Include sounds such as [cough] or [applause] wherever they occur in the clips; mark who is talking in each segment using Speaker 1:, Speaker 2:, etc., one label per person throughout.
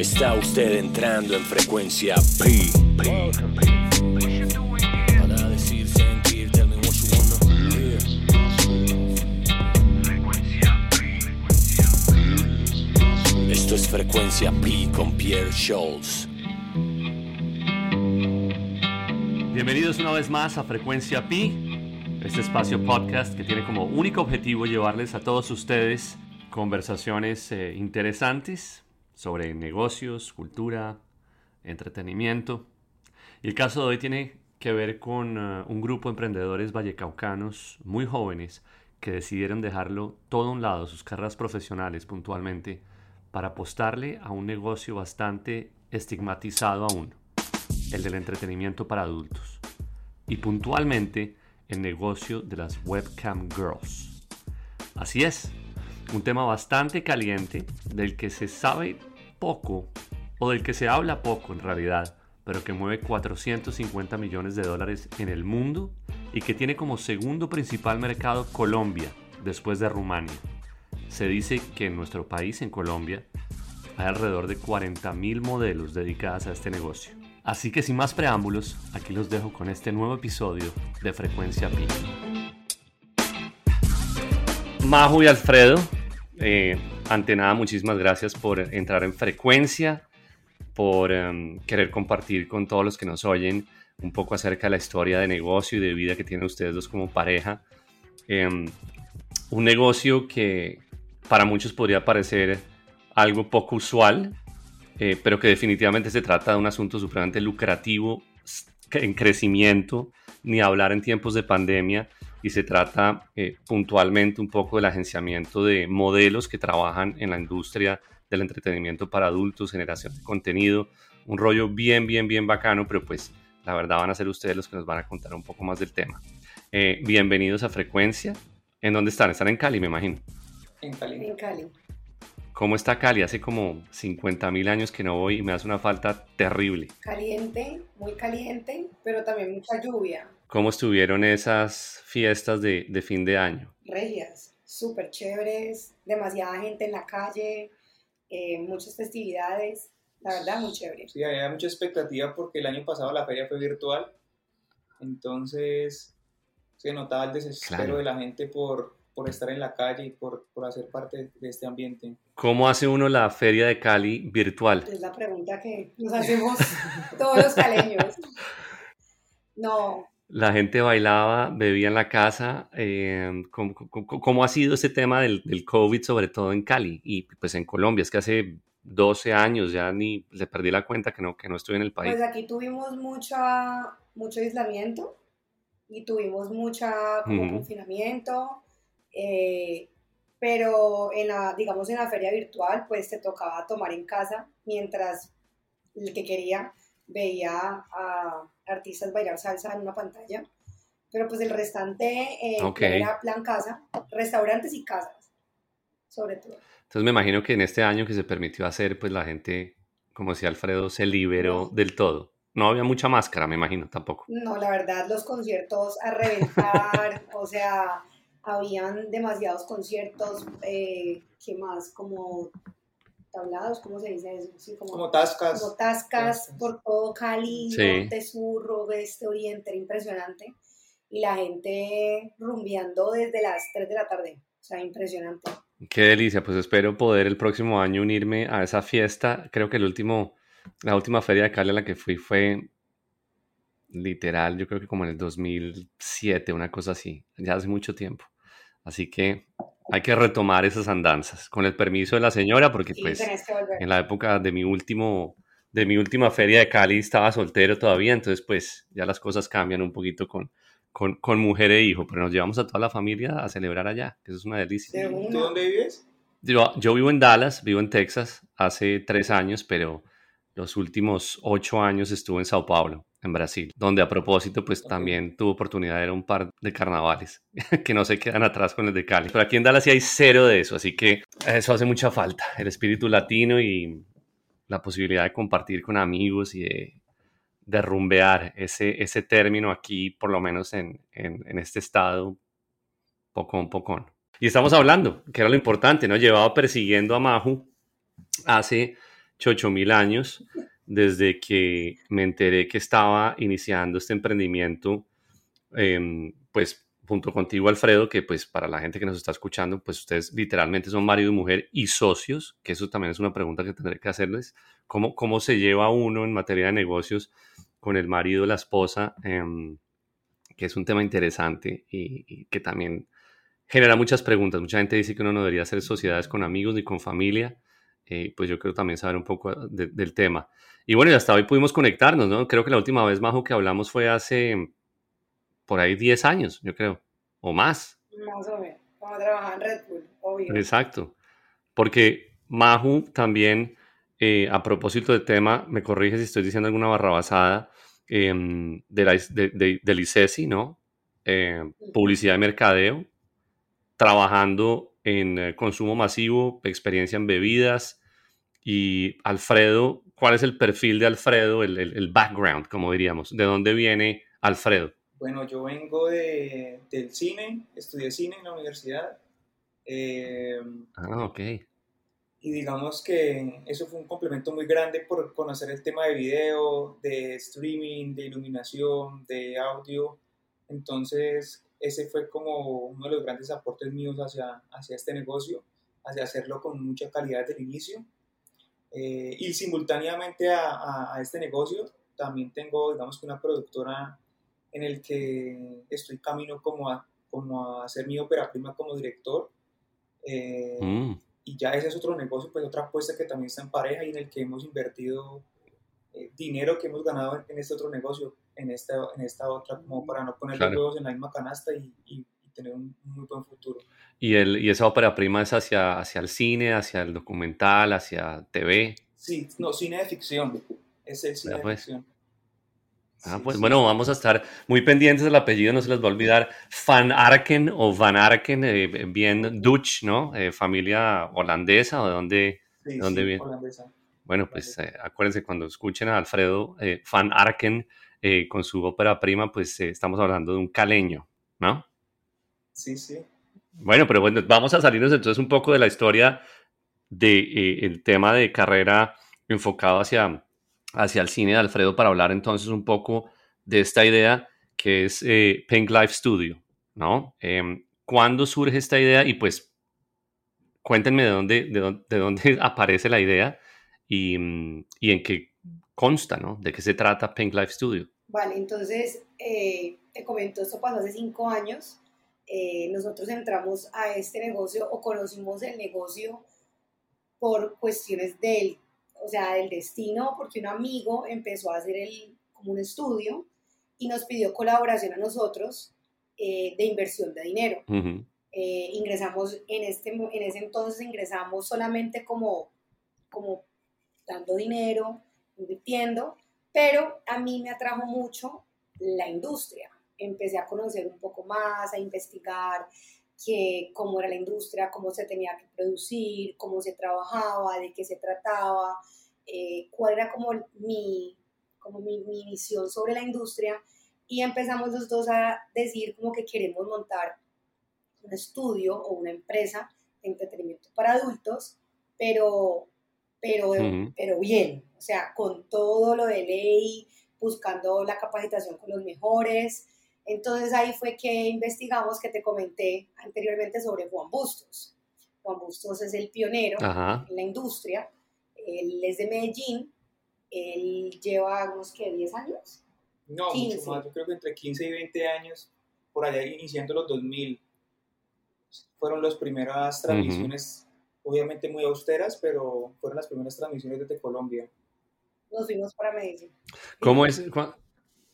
Speaker 1: Está usted entrando en frecuencia P. P. Para decir, me what wanna hear. Esto es frecuencia P con Pierre Scholes.
Speaker 2: Bienvenidos una vez más a Frecuencia Pi, este espacio podcast que tiene como único objetivo llevarles a todos ustedes conversaciones eh, interesantes sobre negocios, cultura, entretenimiento. Y el caso de hoy tiene que ver con eh, un grupo de emprendedores vallecaucanos muy jóvenes que decidieron dejarlo todo a un lado, sus carreras profesionales puntualmente, para apostarle a un negocio bastante estigmatizado aún, el del entretenimiento para adultos. Y puntualmente el negocio de las webcam girls. Así es, un tema bastante caliente del que se sabe poco o del que se habla poco en realidad, pero que mueve 450 millones de dólares en el mundo y que tiene como segundo principal mercado Colombia, después de Rumania. Se dice que en nuestro país, en Colombia, hay alrededor de 40.000 modelos dedicadas a este negocio. Así que sin más preámbulos, aquí los dejo con este nuevo episodio de Frecuencia Pi. Majo y Alfredo, eh, ante nada, muchísimas gracias por entrar en frecuencia, por em, querer compartir con todos los que nos oyen un poco acerca de la historia de negocio y de vida que tienen ustedes dos como pareja. Em, un negocio que para muchos podría parecer algo poco usual, eh, pero que definitivamente se trata de un asunto supremamente lucrativo, en crecimiento, ni hablar en tiempos de pandemia, y se trata eh, puntualmente un poco del agenciamiento de modelos que trabajan en la industria del entretenimiento para adultos, generación de contenido, un rollo bien, bien, bien bacano, pero pues la verdad van a ser ustedes los que nos van a contar un poco más del tema. Eh, bienvenidos a Frecuencia. ¿En dónde están? Están en Cali, me imagino.
Speaker 3: En Cali.
Speaker 4: En Cali.
Speaker 2: ¿Cómo está Cali? Hace como 50 mil años que no voy y me hace una falta terrible.
Speaker 4: Caliente, muy caliente, pero también mucha lluvia.
Speaker 2: ¿Cómo estuvieron esas fiestas de, de fin de año?
Speaker 4: Regias, súper chéveres, demasiada gente en la calle, eh, muchas festividades, la verdad, muy chévere.
Speaker 3: Sí, había mucha expectativa porque el año pasado la feria fue virtual, entonces se notaba el desespero
Speaker 2: Claro.
Speaker 3: de la gente por, por estar en la calle y por, por hacer parte de este ambiente.
Speaker 2: ¿Cómo hace uno la feria de Cali virtual?
Speaker 4: Es la pregunta que nos hacemos [laughs] todos los caleños. [laughs] No,
Speaker 2: La gente bailaba, bebía en la casa. eh, ¿cómo, cómo- cómo ha sido ese tema del, del COVID, sobre todo en Cali y pues en Colombia? Es que hace 12 años ya ni le perdí la cuenta que no, que no estoy en el país.
Speaker 4: pues aquí tuvimos mucha, mucho aislamiento y tuvimos mucha como confinamiento, eh, pero en la, digamos en la feria virtual pues te tocaba tomar en casa mientras el que quería veía a artistas bailar salsa en una pantalla, pero pues el restante eh,
Speaker 2: Ok.
Speaker 4: era plan casa, restaurantes y casas, sobre todo.
Speaker 2: Entonces me imagino que en este año que se permitió hacer, pues la gente, como decía Alfredo, se liberó
Speaker 4: No.
Speaker 2: del todo. No había mucha máscara, me imagino, tampoco.
Speaker 4: No, la verdad, los conciertos a reventar, [laughs] o sea, habían demasiados conciertos, eh, ¿qué más? Como tablados, ¿cómo se dice eso? Sí, como,
Speaker 3: Como tascas.
Speaker 4: como tascas
Speaker 3: Tascas.
Speaker 4: por todo Cali,
Speaker 2: Sí.
Speaker 4: norte, sur, oeste, oriente, era impresionante. Y la gente rumbeando desde las 3 de la tarde, o sea, impresionante.
Speaker 2: Qué delicia, pues espero poder el próximo año unirme a esa fiesta. Creo que el último, la última feria de Cali a la que fui fue literal, yo creo que como en el 2007, una cosa así, ya hace mucho tiempo. Así que hay que retomar esas andanzas, con el permiso de la señora, porque
Speaker 4: Sí,
Speaker 2: pues
Speaker 4: volver.
Speaker 2: en la época de mi último, de mi última feria de Cali estaba soltero todavía, entonces pues ya las cosas cambian un poquito con, con, con mujer e hijo, pero nos llevamos a toda la familia a celebrar allá, que eso es una delicia.
Speaker 4: De
Speaker 3: ¿Tú dónde vives?
Speaker 2: Yo, yo vivo en Dallas, vivo en Texas, hace tres años, pero los últimos ocho años estuve en Sao Paulo, en Brasil, donde a propósito, pues también tuve oportunidad de ir a un par de carnavales [laughs] que no se quedan atrás con el de Cali. Pero aquí en Dallas sí hay cero de eso, así que eso hace mucha falta, el espíritu latino y la posibilidad de compartir con amigos y de, de rumbear ese, ese término aquí, por lo menos en, en, en este estado, pocón, pocón. Y estamos hablando, que era lo importante, ¿no? Llevaba persiguiendo a Mahu hace chocho mil años desde que me enteré que estaba iniciando este emprendimiento, em, pues junto contigo, Alfredo, que pues para la gente que nos está escuchando, pues ustedes literalmente son marido y mujer y socios, que eso también es una pregunta que tendré que hacerles. ¿Cómo, cómo se lleva uno en materia de negocios con el marido, la esposa? Em, que es un tema interesante y, que también genera muchas preguntas. Mucha gente dice que uno no debería hacer sociedades con amigos ni con familia. Eh, pues yo creo también saber un poco del tema. Y bueno, y hasta hoy pudimos conectarnos, ¿no? Creo que la última vez, Majo, que hablamos fue hace por ahí 10 años, yo creo, o más.
Speaker 4: Más o menos, como trabajaba en Red Bull, obvio.
Speaker 2: Exacto, porque Mahu también, eh, a propósito del tema, me corrige si estoy diciendo alguna barrabasada, em, de la, de, del ICESI, ¿no? Eh, publicidad y mercadeo, trabajando en eh, consumo masivo, experiencia en bebidas. Y Alfredo, ¿cuál es el perfil de Alfredo, el, el background, como diríamos? ¿De dónde viene Alfredo?
Speaker 3: Bueno, yo vengo de, del cine, estudié cine en la universidad.
Speaker 2: Eh, ah, ok.
Speaker 3: Y digamos que eso fue un complemento muy grande por conocer el tema de video, de streaming, de iluminación, de audio. Entonces, ese fue como uno de los grandes aportes míos hacia, hacia este negocio, hacia hacerlo con mucha calidad desde el inicio. Eh, y simultáneamente a, a, este negocio, también tengo, digamos que una productora en el que estoy camino como a, como a hacer mi ópera prima como director. Eh, mm. Y ya ese es otro negocio, pues otra apuesta que también está en pareja y en el que hemos invertido eh, dinero que hemos ganado en, este otro negocio, en esta, en esta otra, como para no poner los huevos en la misma canasta y, y, tener un muy buen futuro.
Speaker 2: ¿Y, el, ¿Y esa ópera prima es hacia, hacia el cine, hacia el documental, hacia TV?
Speaker 3: Sí, no, cine de ficción. Es el cine de pues. ficción.
Speaker 2: Ah, pues bueno, vamos a estar muy pendientes del apellido, no se les va a olvidar. Van Arken o Van Arken, eh, bien Dutch, ¿no? Eh, familia holandesa o de dónde,
Speaker 3: sí,
Speaker 2: dónde
Speaker 3: sí,
Speaker 2: viene.
Speaker 3: Holandesa.
Speaker 2: Bueno, pues eh, acuérdense cuando escuchen a Alfredo Van Arken con su ópera prima, pues estamos hablando de un caleño, ¿no?
Speaker 3: Sí, sí.
Speaker 2: Bueno, pero bueno, vamos a salirnos entonces un poco de la historia del el tema de carrera enfocado hacia hacia el cine de Alfredo para hablar entonces un poco de esta idea que es eh, Pink Life Studio, ¿no? Em, ¿Cuándo surge esta idea? Y pues cuéntenme de dónde, de dónde, [laughs] aparece la idea y, y, en qué consta, ¿no? ¿De qué se trata Pink Life Studio?
Speaker 4: Vale, entonces, eh, te comento, esto pasó hace cinco años. Eh, nosotros entramos a este negocio o conocimos el negocio por cuestiones del o sea, del destino, porque un amigo empezó a hacer el, como un estudio y nos pidió colaboración a nosotros eh, de inversión de dinero. Eh, ingresamos en, este, en ese entonces, ingresamos solamente como, como dando dinero, invirtiendo, pero a mí me atrajo mucho la industria. Empecé a conocer un poco más, a investigar que cómo era la industria, cómo se tenía que producir, cómo se trabajaba, de qué se trataba, eh, cuál era como mi, como mi, mi, visión sobre la industria. Y empezamos los dos a decir como que queremos montar un estudio o una empresa de entretenimiento para adultos, pero, pero, pero bien, o sea, con todo lo de ley, buscando la capacitación con los mejores, entonces ahí fue que investigamos, que te comenté anteriormente sobre Juan Bustos. Juan Bustos es el pionero en la industria. Él es de Medellín. Él lleva unos que 10 años.
Speaker 3: No, mucho más. Yo creo que entre 15 y 20 años, por allá iniciando los 2000, fueron las primeras transmisiones, obviamente muy austeras, pero fueron las primeras transmisiones desde Colombia.
Speaker 4: Nos fuimos para Medellín.
Speaker 2: ¿Cómo es?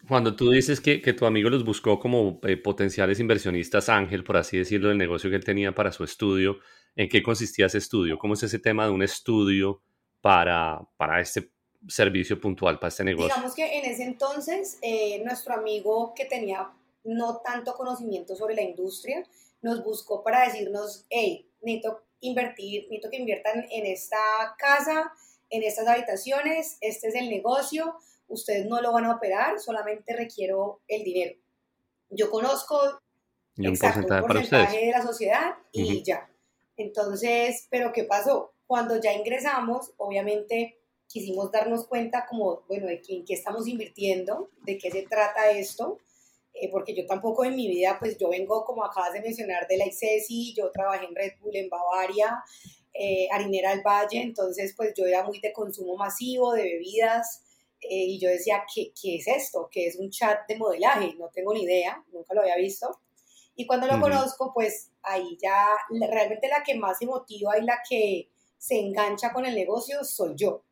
Speaker 2: Cuando tú dices que, que, tu amigo los buscó como eh, potenciales inversionistas ángel, por así decirlo, del negocio que él tenía para su estudio, ¿en qué consistía ese estudio? ¿Cómo es ese tema de un estudio para, para este servicio puntual, para este negocio?
Speaker 4: Digamos que en ese entonces, eh, nuestro amigo que tenía no tanto conocimiento sobre la industria, nos buscó para decirnos, hey, necesito invertir, necesito que inviertan en esta casa, en estas habitaciones, este es el negocio, ustedes no lo van a operar, solamente requiero el dinero. Yo conozco
Speaker 2: un porcentaje,
Speaker 4: de la sociedad y ya. Entonces, ¿pero qué pasó? Cuando ya ingresamos, obviamente quisimos darnos cuenta como, bueno, de en qué estamos invirtiendo, de qué se trata esto, eh, porque yo tampoco en mi vida, pues yo vengo, como acabas de mencionar, de la ICESI, yo trabajé en Red Bull en Bavaria, eh, Harinera del Valle, entonces pues yo era muy de consumo masivo, de bebidas, eh, y yo decía, ¿qué, ¿qué es esto? ¿Qué es un chat de modelaje? No tengo ni idea, nunca lo había visto. Y cuando lo conozco, pues ahí ya realmente la que más se motiva y la que se engancha con el negocio soy yo.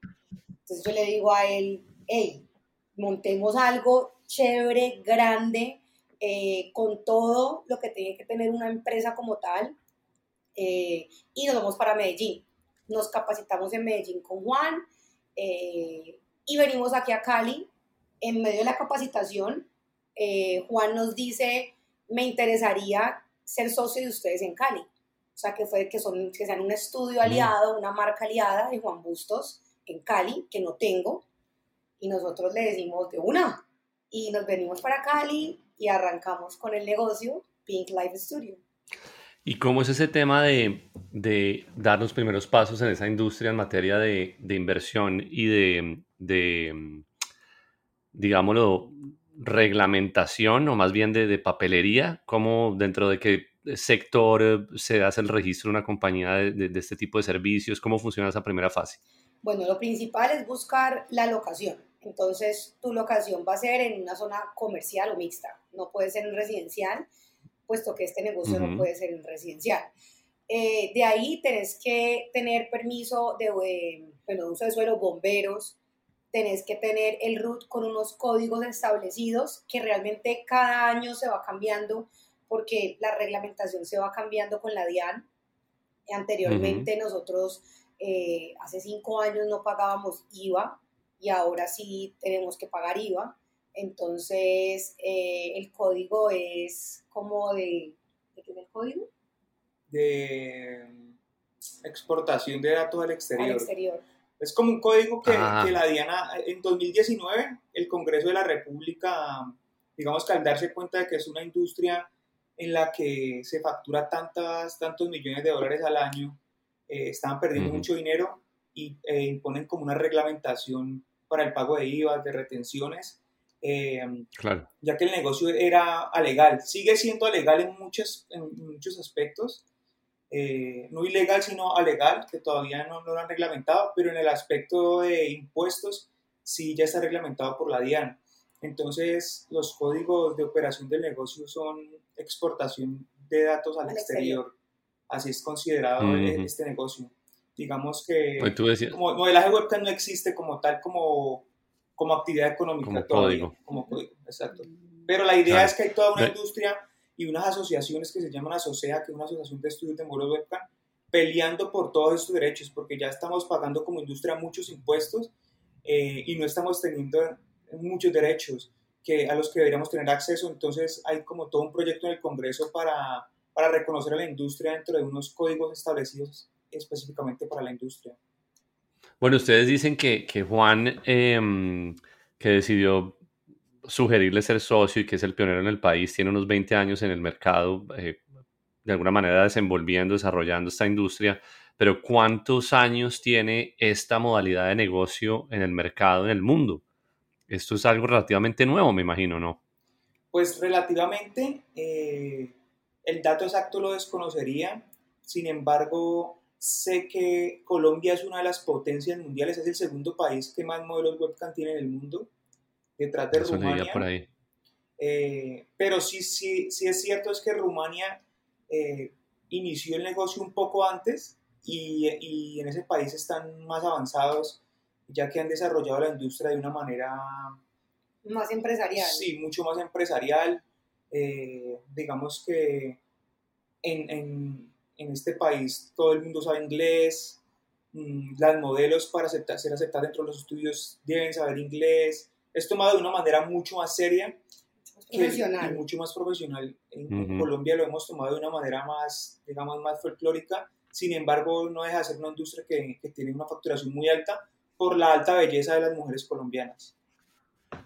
Speaker 4: Entonces yo le digo a él, hey, montemos algo chévere, grande, eh, con todo lo que tiene que tener una empresa como tal, eh, y nos vamos para Medellín. Nos capacitamos en Medellín con Juan eh, y venimos aquí a Cali. En medio de la capacitación, Juan nos dice, me interesaría ser socio de ustedes en Cali. O sea, que fue que, son, que sean un estudio aliado, una marca aliada de Juan Bustos en Cali, que no tengo. Y nosotros le decimos de una. Y nos venimos para Cali y arrancamos con el negocio Pink Life Studio.
Speaker 2: ¿Y cómo es ese tema de, de, dar los primeros pasos en esa industria en materia de, de inversión y de, de, digámoslo, reglamentación o más bien de, papelería? ¿Cómo dentro de qué sector se hace el registro de una compañía de, este tipo de servicios? ¿Cómo funciona esa primera fase?
Speaker 4: Bueno, lo principal es buscar la locación. Entonces, tu locación va a ser en una zona comercial o mixta. No puede ser en residencial, puesto que este negocio no puede ser en residencial. Eh, de ahí tenés que tener permiso de, eh, bueno, uso de suelo, bomberos, tenés que tener el RUT con unos códigos establecidos que realmente cada año se va cambiando porque la reglamentación se va cambiando con la DIAN. Anteriormente nosotros eh, hace cinco años no pagábamos IVA y ahora sí tenemos que pagar IVA. Entonces eh, el código es como de... ¿De qué es el código?
Speaker 3: De exportación de datos al exterior.
Speaker 4: Al exterior.
Speaker 3: Es como un código que, que, la Diana, en 2019, el Congreso de la República, digamos que al darse cuenta de que es una industria en la que se factura tantas, tantos millones de dólares al año, eh, estaban perdiendo mucho dinero y eh, imponen como una reglamentación para el pago de IVA, de retenciones, eh, claro. ya que el negocio era alegal. Sigue siendo alegal en muchos, en muchos aspectos, eh, no ilegal, sino alegal, que todavía no, lo han reglamentado, pero en el aspecto de impuestos sí ya está reglamentado por la DIAN. Entonces, los códigos de operación del negocio son exportación de datos al, exterior. Así es considerado este negocio. Digamos que
Speaker 2: pues
Speaker 3: como modelaje webcam no existe como tal, como, como actividad económica.
Speaker 2: Como código.
Speaker 3: Como código, exacto. Pero la idea es que hay toda una industria y unas asociaciones que se llaman ASOCEA, que es una asociación de estudios de modelos webcam, peleando por todos estos derechos, porque ya estamos pagando como industria muchos impuestos eh, y no estamos teniendo muchos derechos que, a los que deberíamos tener acceso. Entonces hay como todo un proyecto en el Congreso para, para reconocer a la industria dentro de unos códigos establecidos específicamente para la industria.
Speaker 2: Bueno, ustedes dicen que, que Juan, em, que decidió sugerirle ser socio y que es el pionero en el país, tiene unos 20 años en el mercado, eh, de alguna manera desenvolviendo, desarrollando esta industria, pero ¿cuántos años tiene esta modalidad de negocio en el mercado, en el mundo? Esto es algo relativamente nuevo, me imagino, ¿no?
Speaker 3: Pues relativamente, eh, el dato exacto lo desconocería, sin embargo, sé que Colombia es una de las potencias mundiales, es el segundo país que más modelos webcam tiene en el mundo detrás de Rumania.
Speaker 2: Por ahí.
Speaker 3: Eh, pero sí, sí, sí es cierto es que Rumania eh, inició el negocio un poco antes y, y, en ese país están más avanzados ya que han desarrollado la industria de una manera
Speaker 4: más empresarial.
Speaker 3: Sí, mucho más empresarial. Eh, digamos que en, en, en, este país todo el mundo sabe inglés, mm, las modelos para aceptar, ser aceptadas dentro de los estudios deben saber inglés, es tomado de una manera mucho más seria.
Speaker 4: Profesional.
Speaker 3: y mucho más profesional. En, Colombia lo hemos tomado de una manera más, digamos, más folclórica. Sin embargo, no deja de ser una industria que, que tiene una facturación muy alta por la alta belleza de las mujeres colombianas.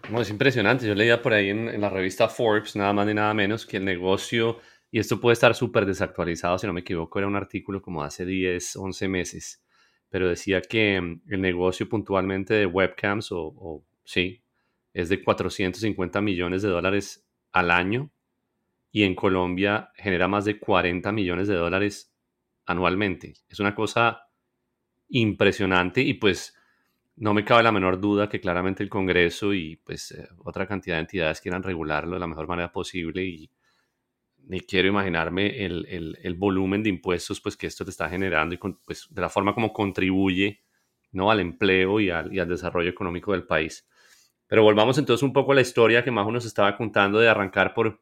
Speaker 2: No, es impresionante. Yo leía por ahí en, en, la revista Forbes, nada más ni nada menos, que el negocio, y esto puede estar súper desactualizado, si no me equivoco, era un artículo como hace 10, 11 meses, pero decía que mm, el negocio puntualmente de webcams, o, sí, es de 450 millones de dólares al año y en Colombia genera más de 40 millones de dólares anualmente. Es una cosa impresionante y pues no me cabe la menor duda que claramente el Congreso y pues eh, otra cantidad de entidades quieran regularlo de la mejor manera posible y ni quiero imaginarme el, volumen de impuestos pues que esto te está generando y pues de la forma como contribuye ¿no? al empleo y al, desarrollo económico del país. Pero volvamos entonces un poco a la historia que Majo nos estaba contando de arrancar por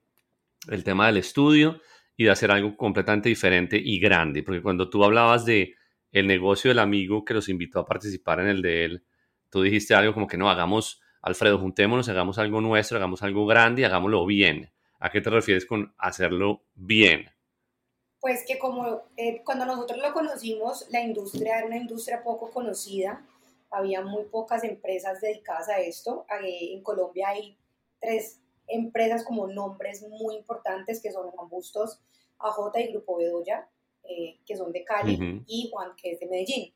Speaker 2: el tema del estudio y de hacer algo completamente diferente y grande, porque cuando tú hablabas de el negocio del amigo que los invitó a participar en el de él, tú dijiste algo como que no, hagamos, Alfredo, juntémonos, hagamos algo nuestro, hagamos algo grande y hagámoslo bien. ¿A qué te refieres con hacerlo bien?
Speaker 4: Pues que como eh, cuando nosotros lo conocimos, la industria era una industria poco conocida, había muy pocas empresas dedicadas a esto. Eh, en Colombia hay tres empresas como nombres muy importantes que son Juan Bustos, AJ y Grupo Bedoya, eh, que son de Cali, y Juan, que es de Medellín.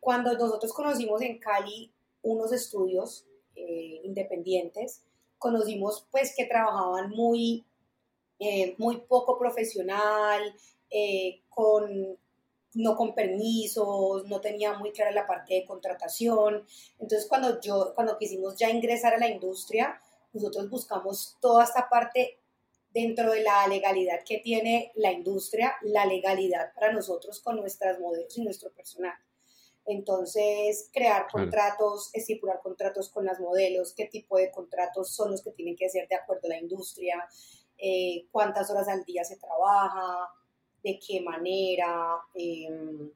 Speaker 4: cuando nosotros conocimos en Cali unos estudios independientes, conocimos pues que trabajaban muy, eh, muy poco profesional, eh, con, no con permisos, no tenía muy clara la parte de contratación. Entonces cuando, yo, cuando quisimos ya ingresar a la industria, nosotros buscamos toda esta parte dentro de la legalidad que tiene la industria, la legalidad para nosotros con nuestras modelos y nuestro personal. Entonces, crear contratos, estipular contratos con las modelos, qué tipo de contratos son los que tienen que ser de acuerdo a la industria, eh, cuántas horas al día se trabaja, de qué manera, em,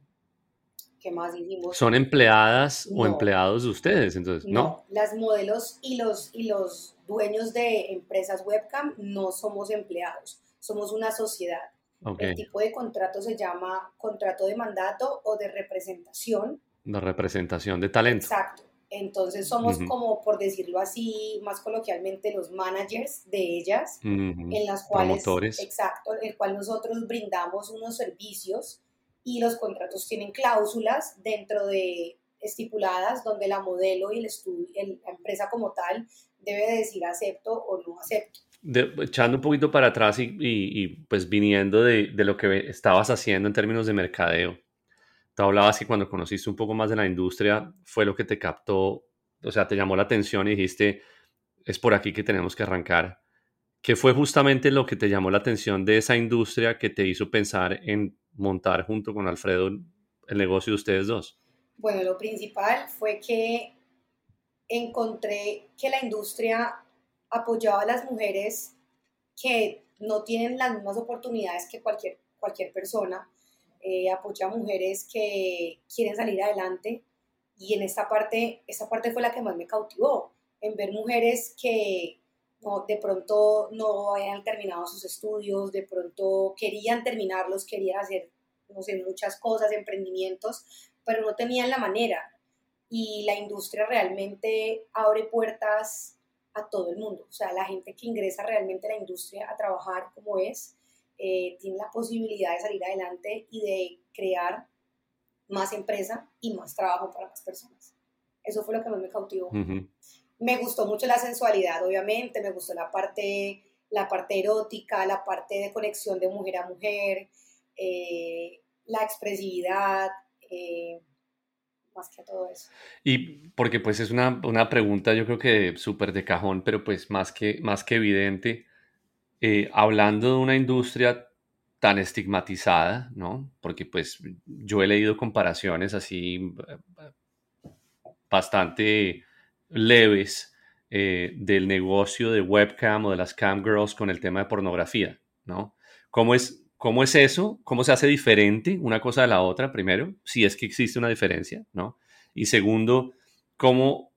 Speaker 4: qué más hicimos.
Speaker 2: ¿Son empleadas o empleados de ustedes? Entonces, no,
Speaker 4: no, las modelos y los, y los dueños de empresas webcam no somos empleados, somos una sociedad. El tipo de contrato se llama contrato de mandato o de representación.
Speaker 2: De representación de talento.
Speaker 4: Exacto. Entonces somos como, por decirlo así, más coloquialmente, los managers de ellas, en las cuales,
Speaker 2: Promotores.
Speaker 4: exacto, en el cual nosotros brindamos unos servicios y los contratos tienen cláusulas dentro de estipuladas donde la modelo y el estudio, la empresa como tal debe decir acepto o no acepto
Speaker 2: echando un poquito para atrás y, pues viniendo de, lo que estabas haciendo en términos de mercadeo, tú hablabas que cuando conociste un poco más de la industria fue lo que te captó, o sea, te llamó la atención y dijiste, es por aquí que tenemos que arrancar. ¿Qué fue justamente lo que te llamó la atención de esa industria que te hizo pensar en montar junto con Alfredo el negocio de ustedes dos?
Speaker 4: Bueno, lo principal fue que encontré que la industria apoyaba a las mujeres que no tienen las mismas oportunidades que cualquier, cualquier persona, eh, apoya a mujeres que quieren salir adelante y en esta parte, esta parte fue la que más me cautivó, en ver mujeres que de pronto no habían terminado sus estudios, de pronto querían terminarlos, querían hacer, no sé, muchas cosas, emprendimientos, pero no tenían la manera. Y la industria realmente abre puertas a todo el mundo. O sea, la gente que ingresa realmente a la industria a trabajar como es, eh, tiene la posibilidad de salir adelante y de crear más empresa y más trabajo para más personas. Eso fue lo que más me cautivó. Me gustó mucho la sensualidad, obviamente, me gustó la parte, la parte erótica, la parte de conexión de mujer a mujer, eh, la expresividad. Eh, más que todo eso.
Speaker 2: Y porque pues es una, una pregunta yo creo que súper de cajón, pero pues más que, más que evidente, eh, hablando de una industria tan estigmatizada, ¿no? Porque pues yo he leído comparaciones así bastante leves eh, del negocio de webcam o de las cam girls con el tema de pornografía, ¿no? ¿Cómo es, ¿Cómo es eso? ¿Cómo se hace diferente una cosa de la otra, primero? Si es que existe una diferencia, ¿no? Y segundo, ¿cómo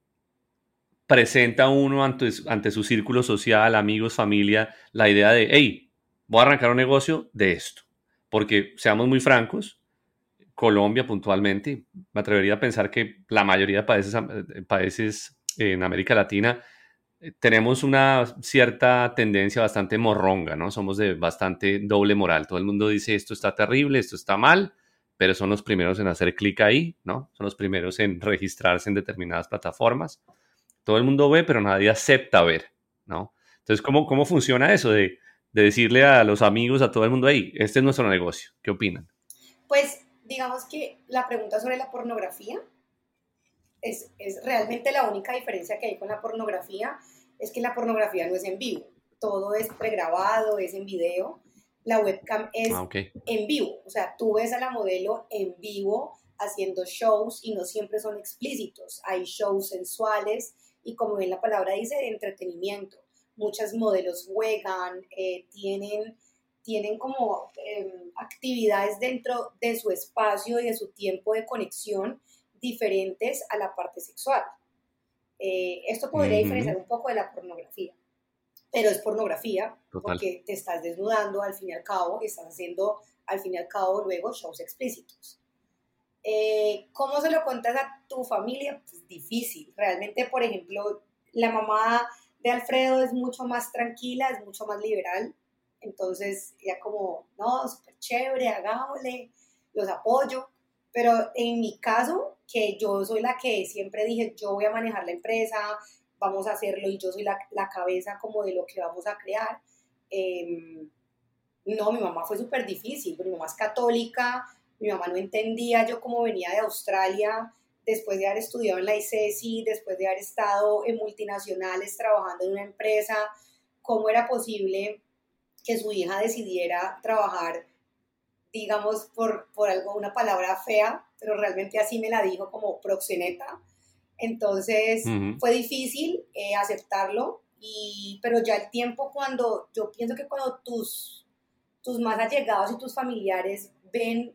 Speaker 2: presenta uno ante, su círculo social, amigos, familia, la idea de, hey, voy a arrancar un negocio de esto? Porque, seamos muy francos, Colombia puntualmente, me atrevería a pensar que la mayoría de países, países en América Latina tenemos una cierta tendencia bastante morronga, ¿no? Somos de bastante doble moral. Todo el mundo dice esto está terrible, esto está mal, pero son los primeros en hacer clic ahí, ¿no? Son los primeros en registrarse en determinadas plataformas. Todo el mundo ve, pero nadie acepta ver, ¿no? Entonces, ¿cómo, cómo funciona eso de, de decirle a los amigos, a todo el mundo, ahí, este es nuestro negocio? ¿Qué opinan?
Speaker 4: Pues digamos que la pregunta sobre la pornografía es, es realmente la única diferencia que hay con la pornografía, es que la pornografía no es en vivo, todo es pregrabado, es en video, la webcam es
Speaker 2: Ah, ok.
Speaker 4: en vivo, o sea, tú ves a la modelo en vivo haciendo shows y no siempre son explícitos, hay shows sensuales y como bien la palabra dice, de entretenimiento. Muchas modelos juegan, eh, tienen, tienen como em, actividades dentro de su espacio y de su tiempo de conexión diferentes a la parte sexual. Eh, esto podría
Speaker 2: Ujú.
Speaker 4: diferenciar un poco de la pornografía, pero es pornografía
Speaker 2: Total.
Speaker 4: porque te estás desnudando al fin y al cabo y estás haciendo al fin y al cabo luego shows explícitos. Eh, ¿Cómo se lo cuentas a tu familia? Pues difícil. Realmente, por ejemplo, la mamá de Alfredo es mucho más tranquila, es mucho más liberal. Entonces, ya como, no, súper chévere, hagámosle, los apoyo. Pero en mi caso, que yo soy la que siempre dije, yo voy a manejar la empresa, vamos a hacerlo y yo soy la, la cabeza como de lo que vamos a crear. em, no, mi mamá fue súper difícil, mi mamá es católica, mi mamá no entendía yo cómo venía de Australia después de haber estudiado en la ICESI, después de haber estado en multinacionales trabajando en una empresa, cómo era posible que su hija decidiera trabajar, digamos, por, por algo, una palabra fea, pero realmente así me la dijo como proxeneta. Entonces
Speaker 2: Ujú.
Speaker 4: fue difícil eh, aceptarlo, y, pero ya el tiempo cuando, yo pienso que cuando tus, tus más allegados y tus familiares ven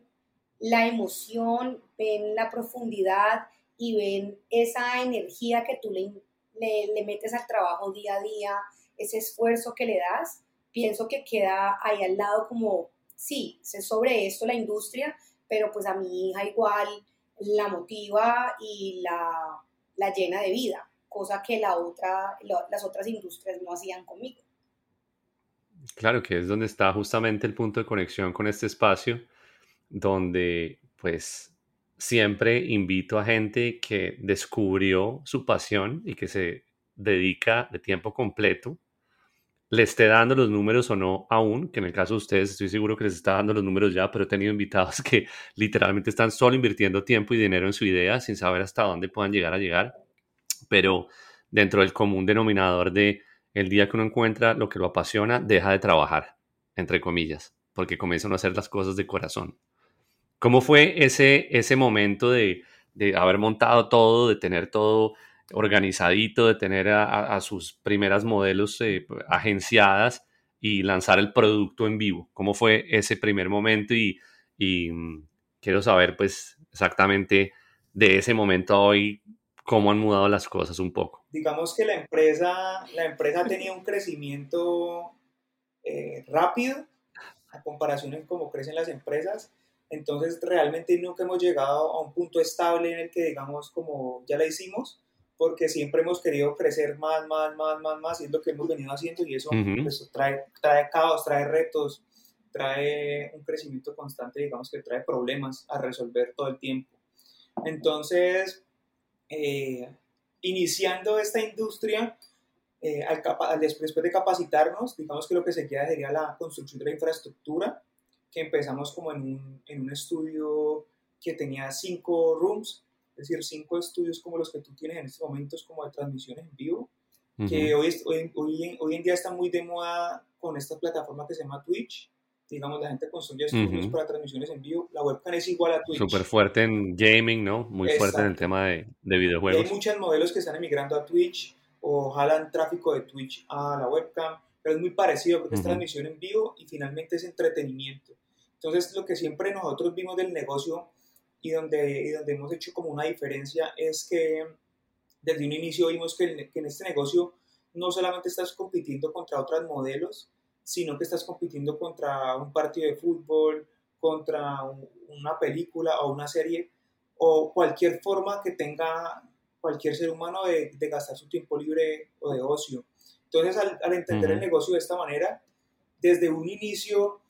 Speaker 4: la emoción, ven la profundidad y ven esa energía que tú le, le, le metes al trabajo día a día, ese esfuerzo que le das, pienso que queda ahí al lado como, sí, sé sobre esto la industria, pero pues a mi hija igual la motiva y la, la llena de vida, cosa que la otra, las otras industrias no hacían conmigo.
Speaker 2: Claro que es donde está justamente el punto de conexión con este espacio, donde pues siempre invito a gente que descubrió su pasión y que se dedica de tiempo completo, le esté dando los números o no aún, que en el caso de ustedes estoy seguro que les está dando los números ya, pero he tenido invitados [laughs] que literalmente están solo invirtiendo tiempo y dinero en su idea sin saber hasta dónde puedan llegar a llegar, pero dentro del común denominador de el día que uno encuentra lo que lo apasiona, deja de trabajar, entre comillas, porque comienzan a hacer las cosas de corazón. ¿Cómo fue ese, ese momento de, de haber montado todo, de tener todo organizadito, de tener a, sus primeras modelos eh, agenciadas y lanzar el producto en vivo? ¿Cómo fue ese primer momento? Y, y, mm, quiero saber pues exactamente de ese momento a hoy, cómo han mudado las cosas un poco.
Speaker 3: digamos que la empresa, la empresa ha tenido un crecimiento eh, rápido a comparación en cómo crecen las empresas. Entonces, realmente nunca hemos llegado a un punto estable en el que digamos como ya la hicimos, porque siempre hemos querido crecer más, más, más, más, más, y es lo que hemos venido haciendo y eso
Speaker 2: Ujú.
Speaker 3: pues, trae, trae caos, trae retos, trae un crecimiento constante, digamos que trae problemas a resolver todo el tiempo. Entonces, eh, iniciando esta industria, eh, al al después, después de capacitarnos, digamos que lo que se queda sería la construcción de la infraestructura, que empezamos como en un, en un estudio que tenía cinco rooms, es decir, cinco estudios como los que tú tienes en estos momentos como de transmisiones en vivo, que
Speaker 2: Ujú.
Speaker 3: hoy, es- hoy, hoy, en- hoy en día está muy de moda con esta plataforma que se llama Twitch. Digamos, la gente construye estudios
Speaker 2: Ujú.
Speaker 3: para transmisiones en vivo. La webcam es igual a Twitch.
Speaker 2: Súper fuerte en gaming, ¿no? Muy fuerte en el
Speaker 3: Exacto.
Speaker 2: tema de, de
Speaker 3: Y hay
Speaker 2: videojuegos.
Speaker 3: muchos modelos que están emigrando a Twitch o jalan tráfico de Twitch a la webcam, pero es muy parecido porque es
Speaker 2: Ujú.
Speaker 3: transmisión en vivo y finalmente es entretenimiento. Entonces, lo que siempre nosotros vimos del negocio y donde, y donde hemos hecho como una diferencia es que desde un inicio vimos que, el- que en este negocio no solamente estás compitiendo contra otros modelos, sino que estás compitiendo contra un partido de fútbol, contra un- una película o una serie, o cualquier forma que tenga cualquier ser humano de, de gastar su tiempo libre o de ocio. Entonces, al, al entender el
Speaker 2: Ujú.
Speaker 3: negocio de esta manera, desde un inicio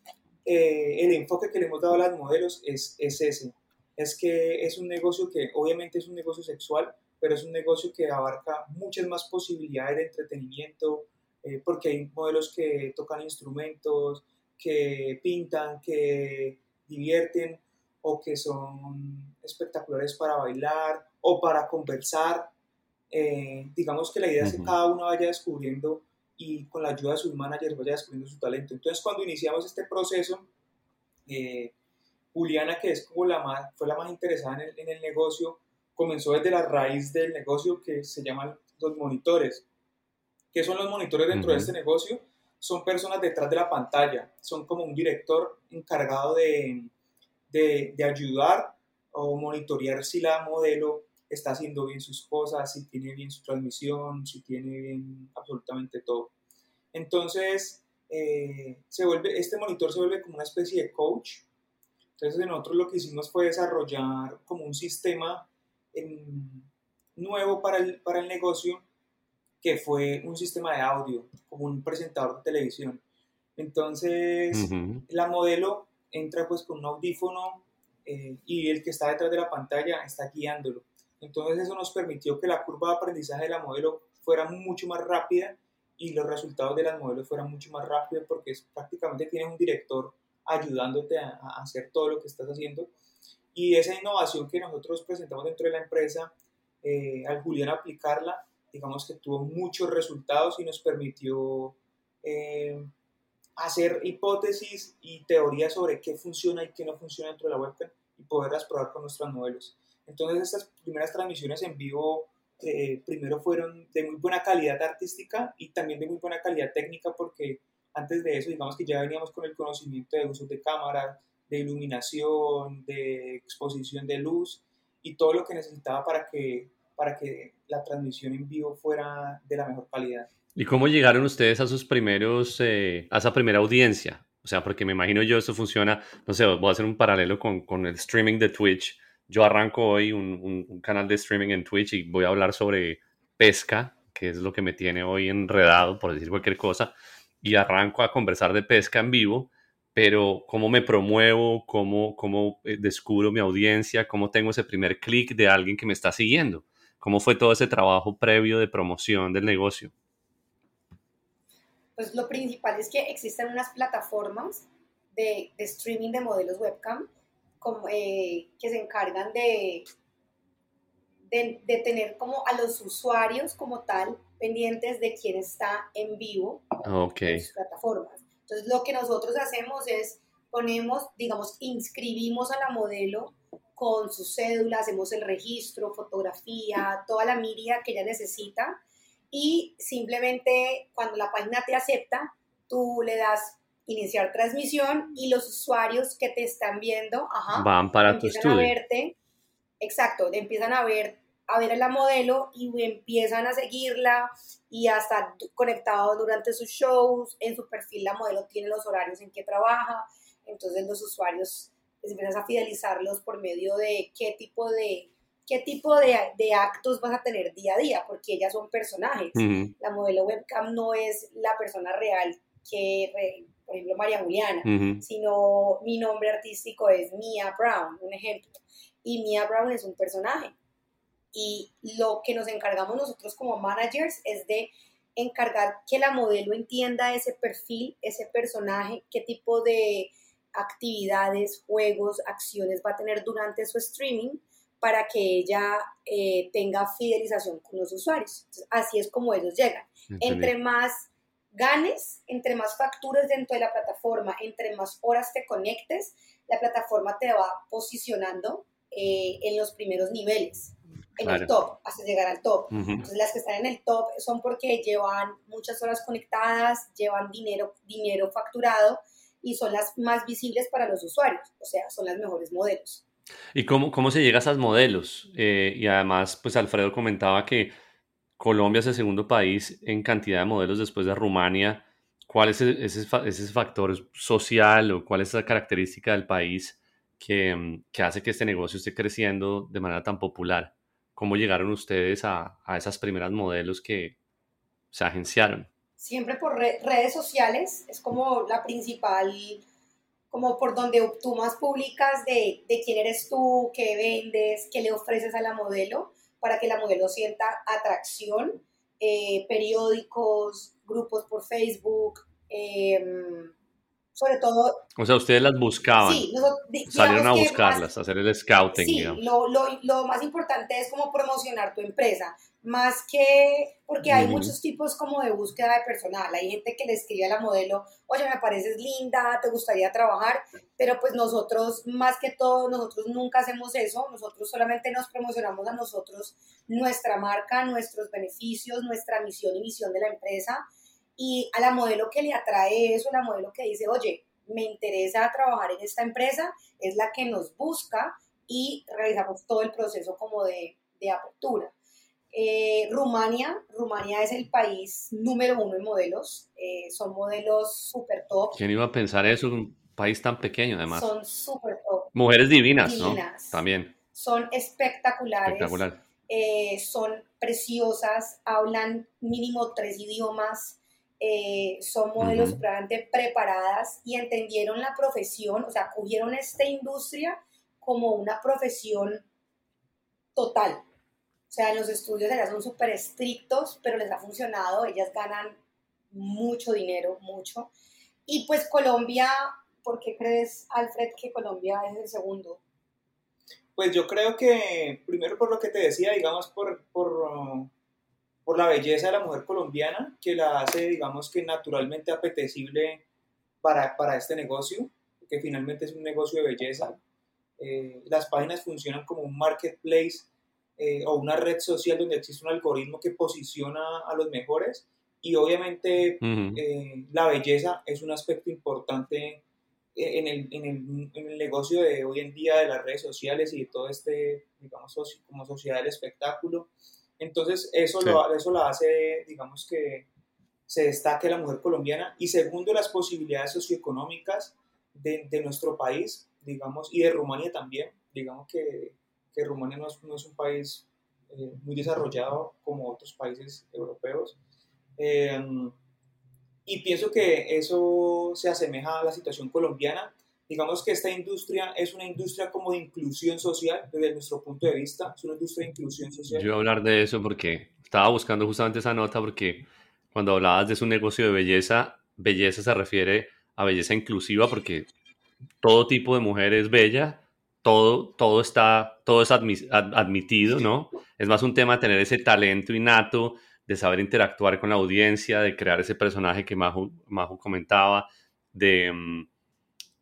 Speaker 3: eh, el enfoque que le hemos dado a las modelos es, es ese. Es que es un negocio que obviamente es un negocio sexual, pero es un negocio que abarca muchas más posibilidades de entretenimiento, eh, porque hay modelos que tocan instrumentos, que pintan, que divierten o que son espectaculares para bailar o para conversar. Eh, digamos que la idea es que cada uno vaya descubriendo y con la ayuda de sus managers vaya descubriendo su talento. Entonces, cuando iniciamos este proceso, eh, Juliana, que es como la más, fue la más interesada en el, en el, negocio, comenzó desde la raíz del negocio que se llaman los monitores. ¿Qué son los monitores dentro de este negocio? Son personas detrás de la pantalla, son como un director encargado de, de, de ayudar o monitorear si la modelo está haciendo bien sus cosas, si tiene bien su transmisión, si tiene bien absolutamente todo. Entonces, eh, se vuelve, este monitor se vuelve como una especie de coach. Entonces, nosotros lo que hicimos fue desarrollar como un sistema nuevo para el, para el negocio, que fue un sistema de audio, como un presentador de televisión. Entonces, la modelo entra pues con un audífono eh, y el que está detrás de la pantalla está guiándolo. Entonces eso nos permitió que la curva de aprendizaje de la modelo fuera mucho más rápida y los resultados de las modelos fueran mucho más rápidos porque es, prácticamente tienes un director ayudándote a, hacer todo lo que estás haciendo. Y esa innovación que nosotros presentamos dentro de la empresa, eh, al Julián aplicarla, digamos que tuvo muchos resultados y nos permitió eh, hacer hipótesis y teorías sobre qué funciona y qué no funciona dentro de la webcam y poderlas probar con nuestros modelos. Entonces estas primeras transmisiones en vivo eh, primero fueron de muy buena calidad artística y también de muy buena calidad técnica porque antes de eso digamos que ya veníamos con el conocimiento de uso de cámaras, de iluminación, de exposición de luz y todo lo que necesitaba para que, para que la transmisión en vivo fuera de la mejor calidad.
Speaker 2: ¿Y cómo llegaron ustedes a sus primeros, eh, a esa primera audiencia? O sea, porque me imagino yo esto funciona, no sé, voy a hacer un paralelo con, con el streaming de Twitch yo arranco hoy un, un, canal de streaming en Twitch y voy a hablar sobre pesca, que es lo que me tiene hoy enredado, por decir cualquier cosa, y arranco a conversar de pesca en vivo, pero cómo me promuevo, cómo, cómo eh, descubro mi audiencia, cómo tengo ese primer clic de alguien que me está siguiendo, cómo fue todo ese trabajo previo de promoción del negocio.
Speaker 4: Pues lo principal es que existen unas plataformas de, de streaming de modelos webcam eh, que se encargan de, de, tener como a los usuarios como tal pendientes de quién está en vivo en sus plataformas. Entonces lo que nosotros hacemos es ponemos, digamos, inscribimos a la modelo con su cédula, hacemos el registro, fotografía, toda la miria que ella necesita y simplemente cuando la página te acepta, tú le das iniciar transmisión y los usuarios que te están viendo
Speaker 2: van para tu estudio.
Speaker 4: A verte, exacto, empiezan a ver a ver a la modelo y empiezan a seguirla y a estar conectados durante sus shows. En su perfil la modelo tiene los horarios en que trabaja, entonces los usuarios les empiezan a fidelizarlos por medio de qué tipo de qué tipo de, de, actos vas a tener día a día, porque ellas son personajes. La modelo webcam no es la persona real que por ejemplo, María Juliana, sino mi nombre artístico es Mia Brown, un ejemplo. Y Mia Brown es un personaje. Y lo que nos encargamos nosotros como managers es de encargar que la modelo entienda ese perfil, ese personaje, qué tipo de actividades, juegos, acciones va a tener durante su streaming para que ella eh, tenga fidelización con los usuarios. así es como ellos llegan. Entre más ganes, entre más facturas dentro de la plataforma, entre más horas te conectes, la plataforma te va posicionando eh, en los primeros niveles, en el top, hasta llegar al top. Entonces las que están en el top son porque llevan muchas horas conectadas, llevan dinero, dinero facturado y son las más visibles para los usuarios, o sea, son las mejores modelos.
Speaker 2: ¿Y cómo, cómo se llega a esos modelos? Eh, y además, pues Alfredo comentaba que Colombia es el segundo país en cantidad de modelos después de Rumania. ¿Cuál es ese, ese factor social o cuál es la característica del país que, que, hace que este negocio esté creciendo de manera tan popular? ¿Cómo llegaron ustedes a, a esas primeras modelos que se agenciaron?
Speaker 4: Siempre por redes sociales, es como la principal como por donde tú más publicas de, de quién eres tú, qué vendes, qué le ofreces a la modelo, para que la modelo sienta atracción, eh, periódicos, grupos por Facebook, em, sobre todo...
Speaker 2: O sea, ustedes las buscaban.
Speaker 4: Sí,
Speaker 2: salieron a buscarlas, a hacer el scouting.
Speaker 4: Sí, lo, lo, lo, más importante es como promocionar tu empresa, más que, porque hay muchos tipos como de búsqueda de personal, hay gente que le escribe a la modelo, oye, me pareces linda, te gustaría trabajar, pero pues nosotros, más que todo, nosotros nunca hacemos eso, nosotros solamente nos promocionamos a nosotros, nuestra marca, nuestros beneficios, nuestra misión y visión de la empresa, y a la modelo que le atrae eso, la modelo que dice, oye, me interesa trabajar en esta empresa, es la que nos busca y realizamos todo el proceso como de, de apertura. Eh, Rumania, Rumania es el país número uno en modelos, eh, son modelos súper top.
Speaker 2: ¿Quién iba a pensar eso? Un país tan pequeño además.
Speaker 4: Son súper top.
Speaker 2: Mujeres divinas, ¿no? También.
Speaker 4: Son espectaculares.
Speaker 2: Espectacular.
Speaker 4: Eh, son preciosas, hablan mínimo tres idiomas, eh, son modelos uh preparadas y entendieron la profesión, o sea, cogieron esta industria como una profesión total. O sea, los estudios ellas son súper estrictos, pero les ha funcionado, ellas ganan mucho dinero, mucho. Y pues Colombia, ¿por qué crees, Alfred, que Colombia es el segundo?
Speaker 3: Pues yo creo que, primero por lo que te decía, digamos, por, por por la belleza de la mujer colombiana, que la hace, digamos que naturalmente apetecible para, para este negocio, que finalmente es un negocio de belleza. Eh, las páginas funcionan como un marketplace eh, o una red social donde existe un algoritmo que posiciona a los mejores y obviamente eh, la belleza es un aspecto importante en el, en, el, en el, negocio de hoy en día de las redes sociales y de todo este, digamos, como sociedad del espectáculo. Entonces, eso, lo, eso la hace, digamos que se destaque la mujer colombiana. Y segundo, las posibilidades socioeconómicas de, de nuestro país, digamos, y de Rumania también. Digamos que, que Rumania no es, no es, un país eh, muy desarrollado como otros países europeos. Eh, y pienso que eso se asemeja a la situación colombiana digamos que esta industria es una industria como de inclusión social desde nuestro punto de vista, es una industria de inclusión social.
Speaker 2: Yo voy a hablar de eso porque estaba buscando justamente esa nota porque cuando hablabas de su negocio de belleza, belleza se refiere a belleza inclusiva porque todo tipo de mujer es bella, todo, todo está, todo es admitido, ¿no? Es más un tema de tener ese talento innato, de saber interactuar con la audiencia, de crear ese personaje que Majo, Majo comentaba, de...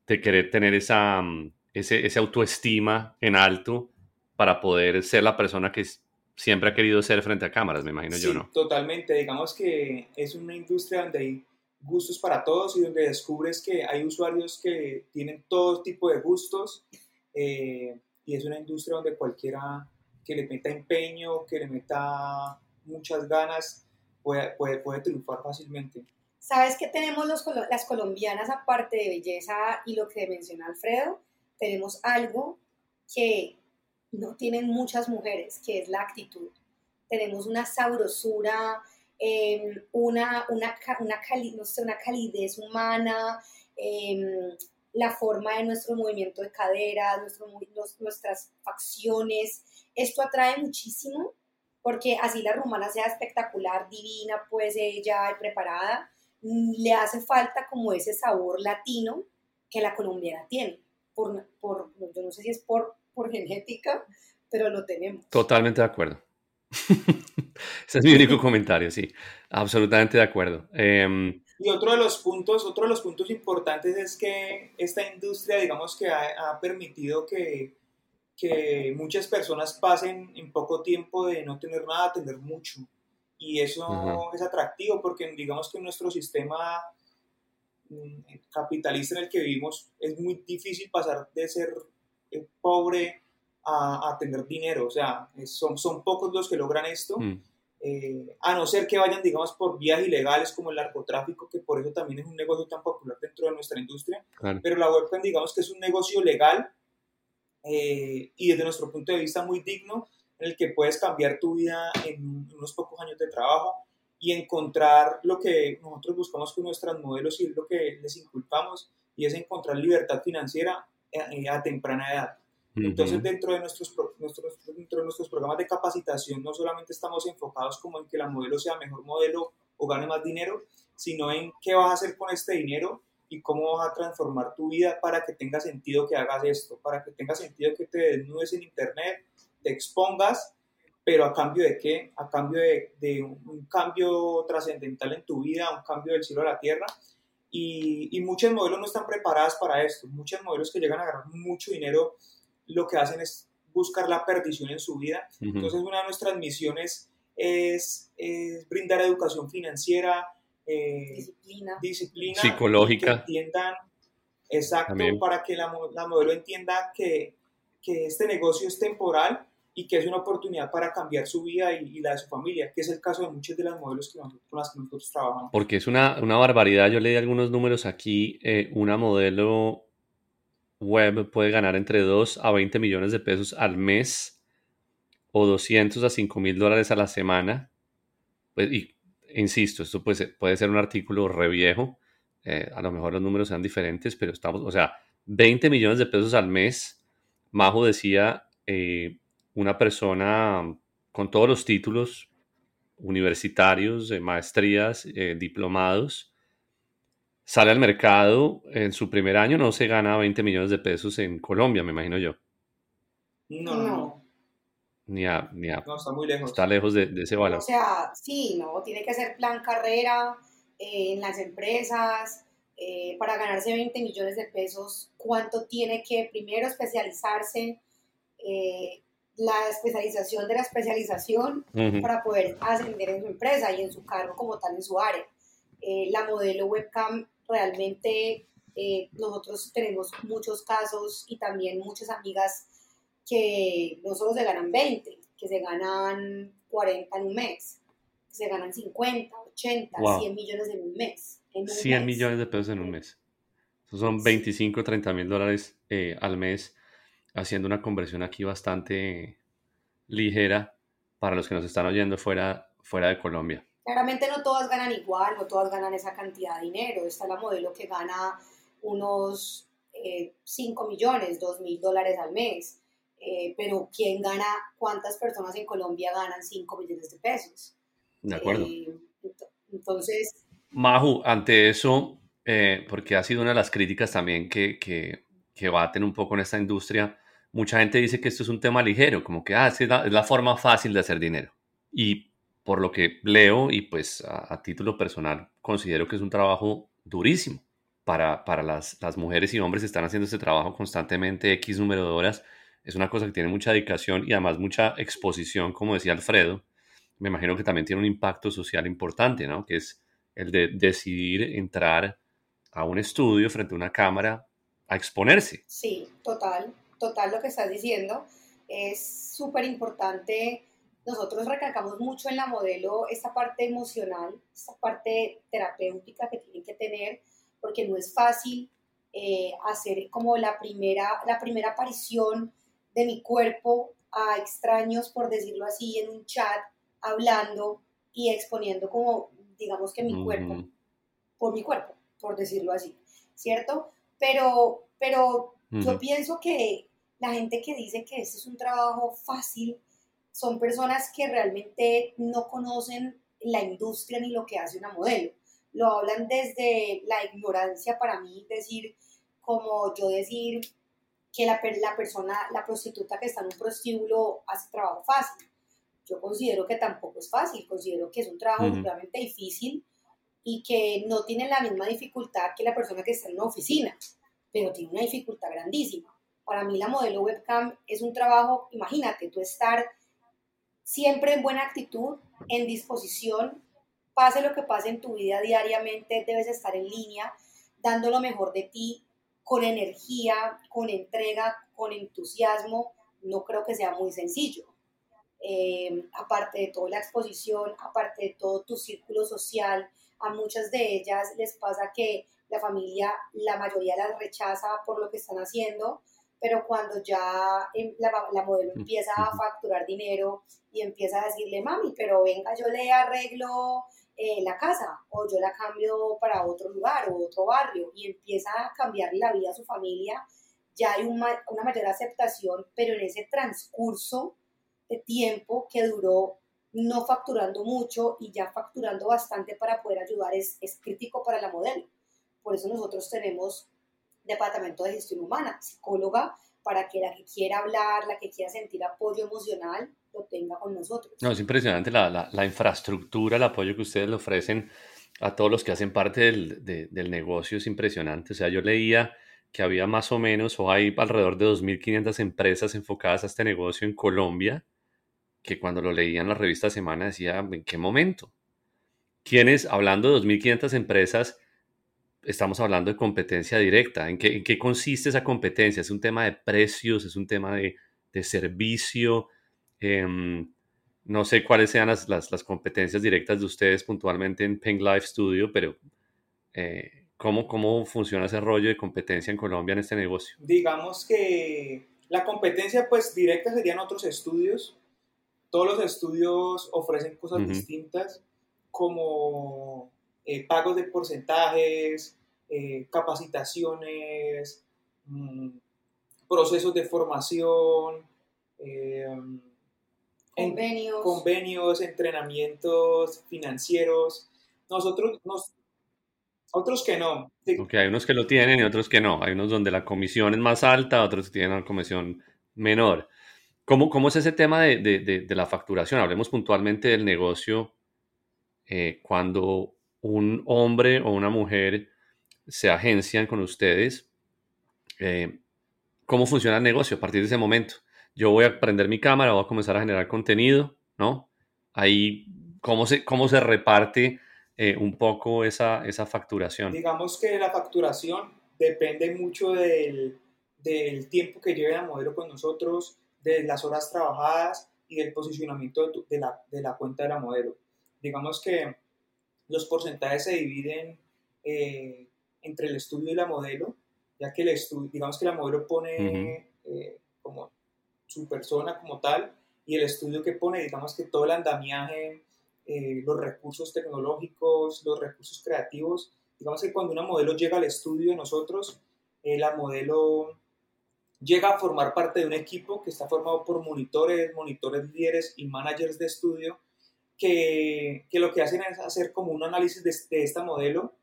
Speaker 2: De querer tener esa, mm, ese, ese, autoestima en alto para poder ser la persona que siempre ha querido ser frente a cámaras, me imagino yo, ¿no?
Speaker 3: Totalmente, digamos que es una industria donde hay gustos para todos y donde descubres que hay usuarios que tienen todo tipo de gustos eh, y es una industria donde cualquiera que le meta empeño, que le meta muchas ganas, puede, puede, puede triunfar fácilmente.
Speaker 4: ¿Sabes qué tenemos las colombianas aparte de belleza y lo que menciona Alfredo? Tenemos algo que no tienen muchas mujeres, que es la actitud. Tenemos una sabrosura, em, una, una, una, no sé, una calidez humana, em, la forma de nuestro movimiento de cadera, nuestro, nuestras facciones. Esto atrae muchísimo porque así la rumana sea espectacular, divina, pues ella preparada, le hace falta como ese sabor latino que la colombiana tiene. Por, por, yo no sé si es por, por genética, pero lo tenemos.
Speaker 2: Totalmente de acuerdo. [laughs] Ese es mi único comentario, sí. Absolutamente de acuerdo. Em,
Speaker 3: y otro de los puntos, otro de los puntos importantes es que esta industria, digamos que ha, ha permitido que, que muchas personas pasen en poco tiempo de no tener nada a tener mucho y eso es atractivo porque digamos que nuestro sistema mm, capitalista en el que vivimos es muy difícil pasar de ser eh, pobre a, a, tener dinero, o sea, son, son pocos los que logran esto, mm. eh, a no ser que vayan, digamos, por vías ilegales como el narcotráfico, que por eso también es un negocio tan popular dentro de nuestra industria, pero la webcam, digamos que es un negocio legal eh, y desde nuestro punto de vista muy digno, en el que puedes cambiar tu vida en unos pocos años de trabajo y encontrar lo que nosotros buscamos con nuestras modelos y lo que les inculpamos, y es encontrar libertad financiera eh, a, temprana edad. Entonces, dentro de nuestros, nuestros, dentro de nuestros programas de capacitación, no solamente estamos enfocados como en que la modelo sea mejor modelo o gane más dinero, sino en qué vas a hacer con este dinero y cómo vas a transformar tu vida para que tenga sentido que hagas esto, para que tenga sentido que te desnudes en internet, te expongas, pero a cambio de qué? A cambio de, de un cambio trascendental en tu vida, un cambio del cielo a la tierra y, y muchos modelos no están preparadas para esto. Muchos modelos que llegan a ganar mucho dinero lo que hacen es buscar la perdición en su vida. Entonces, una de nuestras misiones es, brindar educación financiera,
Speaker 4: eh, disciplina.
Speaker 3: disciplina,
Speaker 2: psicológica.
Speaker 3: Que entiendan, exacto, para que la, la modelo entienda que, que este negocio es temporal y que es una oportunidad para cambiar su vida y, la de su familia, que es el caso de muchos de las modelos que con las que nosotros trabajamos.
Speaker 2: Porque es una, una barbaridad, yo leí algunos números aquí, eh, una modelo web puede ganar entre 2 a 20 millones de pesos al mes o 200 a 5 mil dólares a la semana. Pues, y insisto, esto puede ser, puede ser un artículo re viejo, eh, a lo mejor los números sean diferentes, pero estamos, o sea, 20 millones de pesos al mes. Majo decía, eh, una persona con todos los títulos universitarios, de maestrías, eh, diplomados, sale al mercado en su primer año, no se gana 20 millones de pesos en Colombia, me imagino yo.
Speaker 3: No, no.
Speaker 2: Ni a, ni a,
Speaker 3: no, está muy lejos.
Speaker 2: Está lejos de, ese valor.
Speaker 4: O sea, sí, no, tiene que ser plan carrera eh, en las empresas. Eh, para ganarse 20 millones de pesos, ¿cuánto tiene que primero especializarse? La especialización de la especialización para poder ascender en su empresa y en su cargo como tal en su área. Eh, la modelo webcam realmente eh, nosotros tenemos muchos casos y también muchas amigas que no solo se ganan 20, que se ganan 40 en un mes, que se ganan 50, 80, 100 millones en un mes.
Speaker 2: 100 millones de pesos en un mes. Eso son 25, 30 mil dólares eh, al mes haciendo una conversión aquí bastante ligera para los que nos están oyendo fuera, fuera de Colombia.
Speaker 4: Claramente no todas ganan igual, no todas ganan esa cantidad de dinero. Está la modelo que gana unos 5 eh, millones, 2 mil dólares al mes. Eh, pero ¿quién gana? ¿Cuántas personas en Colombia ganan 5 millones de pesos?
Speaker 2: De acuerdo.
Speaker 4: Eh, entonces...
Speaker 2: Maju, ante eso, porque ha sido una de las críticas también que, que, que baten un poco en esta industria, mucha gente dice que esto es un tema ligero, como que ah, es, la, forma fácil de hacer dinero. Y por lo que leo y pues a, título personal considero que es un trabajo durísimo para, para las, las, mujeres y hombres que están haciendo este trabajo constantemente, X número de horas. Es una cosa que tiene mucha dedicación y además mucha exposición, como decía Alfredo. Me imagino que también tiene un impacto social importante, ¿no? Que es el de decidir entrar a un estudio frente a una cámara a exponerse.
Speaker 4: Sí, total total lo que estás diciendo. Es súper importante. Nosotros recalcamos mucho en la modelo esta parte emocional, esta parte terapéutica que tienen que tener, porque no es fácil eh, hacer como la primera, la primera aparición de mi cuerpo a extraños, por decirlo así, en un chat, hablando y exponiendo como, digamos que mi cuerpo, por mi cuerpo, por decirlo así, ¿cierto? Pero, pero yo pienso que la gente que dice que este es un trabajo fácil son personas que realmente no conocen la industria ni lo que hace una modelo. Lo hablan desde la ignorancia para mí, decir, como yo decir que la, la persona, la prostituta que está en un prostíbulo hace trabajo fácil. Yo considero que tampoco es fácil, considero que es un trabajo realmente difícil y que no tiene la misma dificultad que la persona que está en una oficina, pero tiene una dificultad grandísima. Para mí la modelo webcam es un trabajo, imagínate, tú estar siempre en buena actitud, en disposición, pase lo que pase en tu vida diariamente, debes estar en línea, dando lo mejor de ti, con energía, con entrega, con entusiasmo. No creo que sea muy sencillo. Eh, aparte de toda la exposición, aparte de todo tu círculo social, a muchas de ellas les pasa que la familia, la mayoría las rechaza por lo que están haciendo, pero cuando ya em, la, la modelo empieza a facturar dinero y empieza a decirle, mami, pero venga, yo le arreglo eh, la casa o yo la cambio para otro lugar o otro barrio y empieza a cambiarle la vida a su familia, ya hay una, una mayor aceptación, pero en ese transcurso de tiempo que duró no facturando mucho y ya facturando bastante para poder ayudar es, es crítico para la modelo. Por eso nosotros tenemos departamento de gestión humana, psicóloga, para que la que quiera hablar, la que quiera sentir apoyo emocional, lo tenga con nosotros.
Speaker 2: No, es impresionante la, la, la infraestructura, el apoyo que ustedes le ofrecen a todos los que hacen parte del, del negocio, es impresionante. O sea, yo leía que había más o menos, o hay alrededor de 2.500 empresas enfocadas a este negocio en Colombia, que cuando lo leía en la revista Semana decía, ¿en qué momento? ¿Quiénes, hablando de 2.500 empresas, estamos hablando de competencia directa? ¿En qué, ¿En qué, consiste esa competencia? ¿Es un tema de precios? ¿Es un tema de, de servicio? Eh, no sé cuáles sean las, las, las, competencias directas de ustedes puntualmente en Pink Life Studio, pero eh, ¿cómo, ¿cómo funciona ese rollo de competencia en Colombia en este negocio?
Speaker 3: Digamos que la competencia pues directa serían otros estudios todos los estudios ofrecen cosas uh -huh. distintas como eh, pagos de porcentajes, eh, capacitaciones, mmm, procesos de formación, eh,
Speaker 4: convenios.
Speaker 3: En, convenios, entrenamientos financieros. Nosotros, nos, otros que no.
Speaker 2: Okay, hay unos que lo tienen y otros que no. Hay unos donde la comisión es más alta, otros que tienen una comisión menor. ¿Cómo, ¿Cómo, es ese tema de, de, de, de, la facturación? Hablemos puntualmente del negocio eh, cuando un hombre o una mujer se agencian con ustedes. Eh, ¿Cómo funciona el negocio a partir de ese momento? Yo voy a prender mi cámara, voy a comenzar a generar contenido, ¿no? Ahí, ¿cómo se, cómo se reparte eh, un poco esa, esa facturación?
Speaker 3: Digamos que la facturación depende mucho del, del tiempo que lleve la modelo con nosotros, de las horas trabajadas y del posicionamiento de, tu, de, la, de, la, cuenta de la modelo. Digamos que los porcentajes se dividen eh, entre el estudio y la modelo, ya que el estudio, digamos que la modelo pone uh -huh. eh, como su persona como tal y el estudio que pone, digamos que todo el andamiaje, eh, los recursos tecnológicos, los recursos creativos, digamos que cuando una modelo llega al estudio de nosotros, eh, la modelo llega a formar parte de un equipo que está formado por monitores, monitores líderes y managers de estudio que, que lo que hacen es hacer como un análisis de, de esta modelo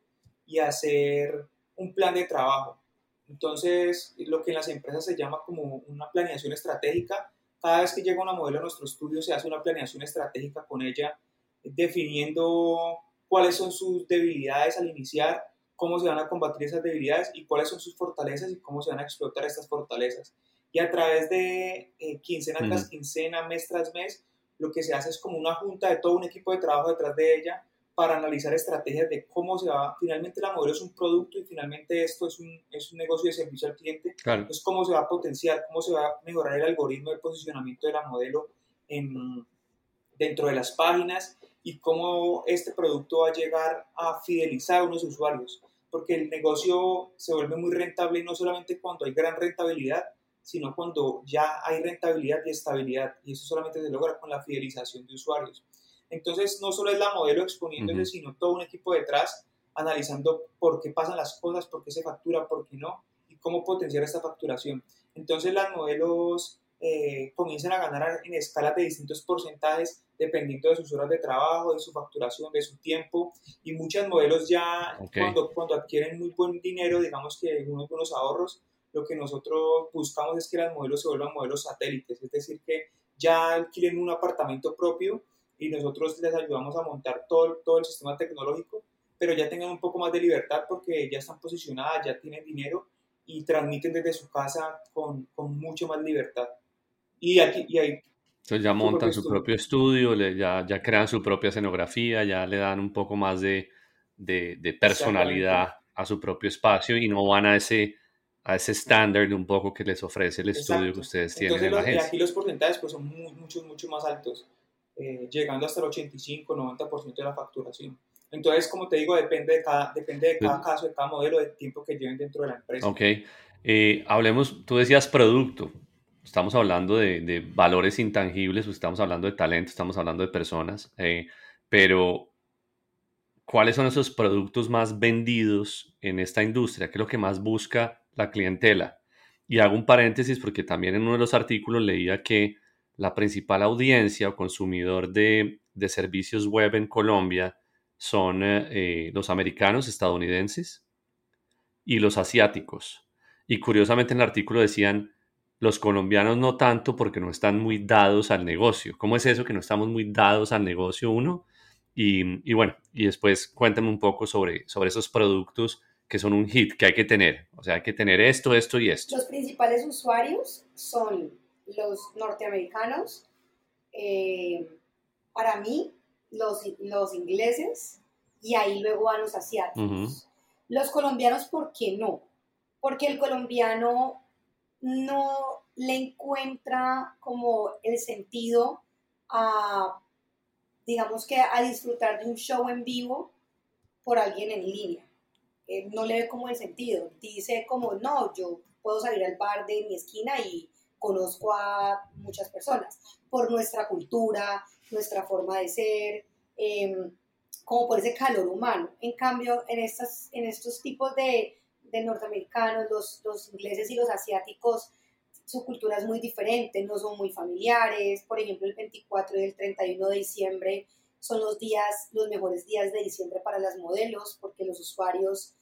Speaker 3: y hacer un plan de trabajo. Entonces, lo que en las empresas se llama como una planeación estratégica, cada vez que llega una modelo a nuestro estudio se hace una planeación estratégica con ella, definiendo cuáles son sus debilidades al iniciar, cómo se van a combatir esas debilidades y cuáles son sus fortalezas y cómo se van a explotar estas fortalezas. Y a través de eh, quincena tras quincena, mes tras mes, lo que se hace es como una junta de todo un equipo de trabajo detrás de ella para analizar estrategias de cómo se va, finalmente la modelo es un producto y finalmente esto es un, es un negocio de servicio al cliente,
Speaker 2: claro.
Speaker 3: es cómo se va a potenciar, cómo se va a mejorar el algoritmo de posicionamiento de la modelo en, dentro de las páginas y cómo este producto va a llegar a fidelizar a unos usuarios. Porque el negocio se vuelve muy rentable no solamente cuando hay gran rentabilidad, sino cuando ya hay rentabilidad y estabilidad, y eso solamente se logra con la fidelización de usuarios. Entonces, no solo es la modelo exponiéndose, uh -huh. sino todo un equipo detrás analizando por qué pasan las cosas, por qué se factura, por qué no, y cómo potenciar esta facturación. Entonces, las modelos eh, comienzan a ganar en escalas de distintos porcentajes dependiendo de sus horas de trabajo, de su facturación, de su tiempo y muchas modelos ya okay. cuando, cuando adquieren muy buen dinero, digamos que unos buenos ahorros, lo que nosotros buscamos es que las modelos se vuelvan modelos satélites, es decir, que ya adquieren un apartamento propio y nosotros les ayudamos a montar todo, todo el sistema tecnológico, pero ya tengan un poco más de libertad porque ya están posicionadas, ya tienen dinero y transmiten desde su casa con, con mucho más libertad. Y, aquí, y ahí...
Speaker 2: Entonces ya montan su propio estudio, le, ya, ya crean su propia escenografía, ya le dan un poco más de, de, de personalidad a su propio espacio y no van a ese a ese estándar un poco que les ofrece el estudio que ustedes tienen
Speaker 3: Entonces,
Speaker 2: en la agencia.
Speaker 3: Y aquí los porcentajes pues, son muy, mucho, mucho más altos, eh, llegando hasta el 85-90% de la facturación. Entonces, como te digo, depende de cada, depende de cada caso, de cada modelo, del tiempo que lleven dentro de la empresa.
Speaker 2: Ok. Eh, hablemos, tú decías producto, estamos hablando de, valores intangibles, estamos hablando de talento, estamos hablando de personas, eh, pero ¿cuáles son esos productos más vendidos en esta industria? ¿Qué es lo que más busca la clientela? Y hago un paréntesis porque también en uno de los artículos leía que la principal audiencia o consumidor de, servicios web en Colombia son eh, eh, los americanos, estadounidenses y los asiáticos. Y curiosamente en el artículo decían, los colombianos no tanto porque no están muy dados al negocio. ¿Cómo es eso que no estamos muy dados al negocio uno? Y, bueno, y después cuéntame un poco sobre, sobre esos productos que son un hit que hay que tener. O sea, hay que tener esto, esto y esto.
Speaker 4: Los principales usuarios son los norteamericanos, eh, para mí, los, los ingleses, y ahí luego van los asiáticos. Los colombianos, ¿por qué no? Porque el colombiano no le encuentra como el sentido a, digamos que a disfrutar de un show en vivo por alguien en línea. No le ve como el sentido. Dice como, no, yo puedo salir al bar de mi esquina y conozco a muchas personas por nuestra cultura, nuestra forma de ser, em, como por ese calor humano. En cambio, en, estas, en estos tipos de, de norteamericanos, los, los, ingleses y los asiáticos, su cultura es muy diferente, no son muy familiares. Por ejemplo, el 24 y el 31 de diciembre son los días, los mejores días de diciembre para las modelos, porque los usuarios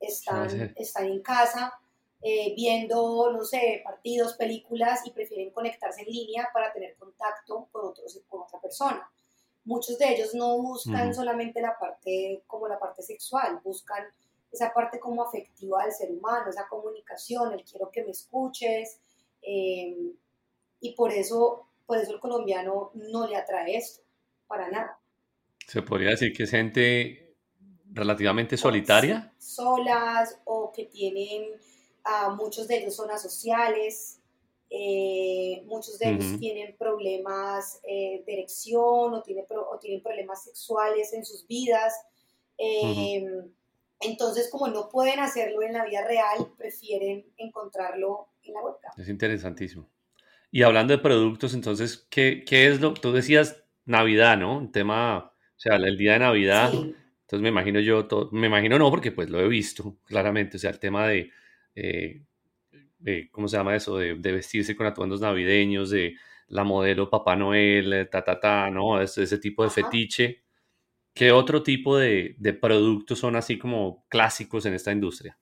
Speaker 4: están, están en casa eh, viendo, no sé, partidos, películas y prefieren conectarse en línea para tener contacto con, otros, con otra persona. Muchos de ellos no buscan solamente la parte como la parte sexual, buscan esa parte como afectiva del ser humano, esa comunicación, el quiero que me escuches, em, y por eso, por eso el colombiano no le atrae esto, para nada.
Speaker 2: Se podría decir que es gente relativamente solitaria.
Speaker 4: Solas o que tienen muchos de ellos zonas sociales, eh, muchos de ellos tienen problemas eh, de erección o, tiene o, tienen problemas sexuales en sus vidas. Em, entonces, como no pueden hacerlo en la vida real, prefieren encontrarlo en la webcam.
Speaker 2: Es interesantísimo. Y hablando de productos, entonces, ¿qué, qué es lo? Tú decías Navidad, ¿no? Un tema, o sea, el día de Navidad. Entonces me imagino yo, me imagino no, porque pues lo he visto claramente, o sea, el tema de eh, ¿cómo se llama eso? De, vestirse con atuendos navideños, de la modelo Papá Noel, eh, ta, ta, ta, ¿no? Ese, ese tipo de fetiche. ¿Qué otro tipo de, de, productos son así como clásicos en esta industria?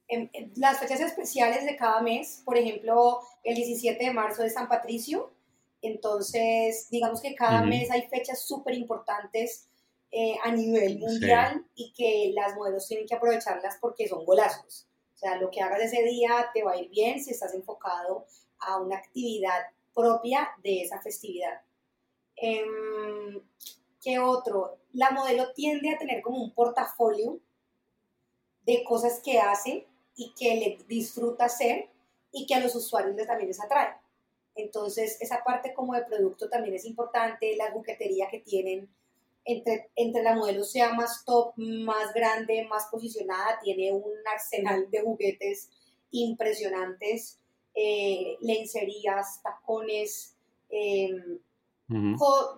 Speaker 4: las fechas especiales de cada mes, por ejemplo, el 17 de marzo es San Patricio, entonces digamos que cada mes hay fechas súper importantes eh, a nivel mundial y que las modelos tienen que aprovecharlas porque son golazos. O sea, lo que hagas ese día te va a ir bien si estás enfocado a una actividad propia de esa festividad. Em, ¿Qué otro? La modelo tiende a tener como un portafolio de cosas que hace y que le disfruta hacer y que a los usuarios también les atrae. Entonces, esa parte como de producto también es importante, la buquetería que tienen entre, entre la modelo sea más top, más grande, más posicionada, tiene un arsenal de juguetes impresionantes, eh, lencerías, tacones, em,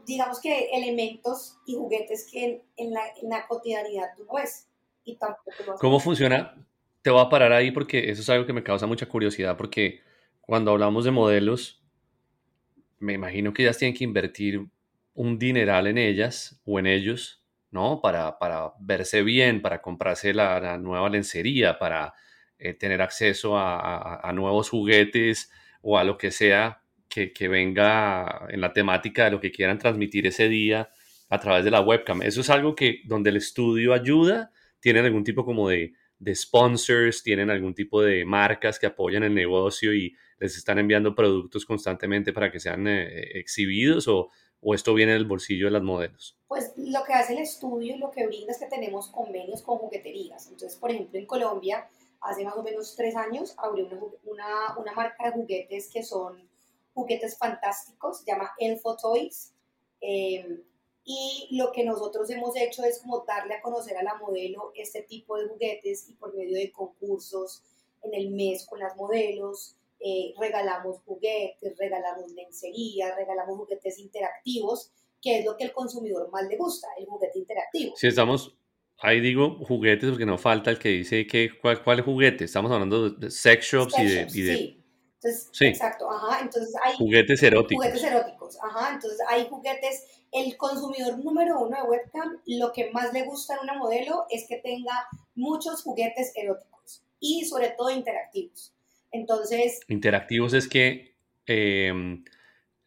Speaker 4: digamos que elementos y juguetes que en, la, en la, cotidianidad tú no ves. Y tampoco
Speaker 2: ¿Cómo funciona? Te voy a parar ahí porque eso es algo que me causa mucha curiosidad porque cuando hablamos de modelos, me imagino que ellas tienen que invertir un dineral en ellas o en ellos, ¿no? Para, para verse bien, para comprarse la, nueva lencería, para eh, tener acceso a, nuevos juguetes o a lo que sea que, venga en la temática de lo que quieran transmitir ese día a través de la webcam. Eso es algo que donde el estudio ayuda, tienen algún tipo como de, de sponsors, tienen algún tipo de marcas que apoyan el negocio y les están enviando productos constantemente para que sean eh, exhibidos o o esto viene del bolsillo de las modelos?
Speaker 4: Pues lo que hace el estudio y lo que brinda es que tenemos convenios con jugueterías. Entonces, por ejemplo, en Colombia, hace más o menos tres años, abrió una, una, marca de juguetes que son juguetes fantásticos, se llama Elfo Toys. Em, y lo que nosotros hemos hecho es como darle a conocer a la modelo este tipo de juguetes y por medio de concursos en el mes con las modelos, eh, regalamos juguetes, regalamos lencería, regalamos juguetes interactivos, que es lo que el consumidor más le gusta, el juguete interactivo.
Speaker 2: Si estamos, ahí digo juguetes porque no falta el que dice que cuál, cuál juguete, estamos hablando de sex shops y de... Y de
Speaker 4: sí. Entonces, exacto, ajá, entonces hay
Speaker 2: juguetes eróticos.
Speaker 4: Juguetes eróticos, ajá, entonces hay juguetes, el consumidor número uno de webcam, lo que más le gusta en una modelo es que tenga muchos juguetes eróticos y sobre todo interactivos. Entonces...
Speaker 2: Interactivos es que em,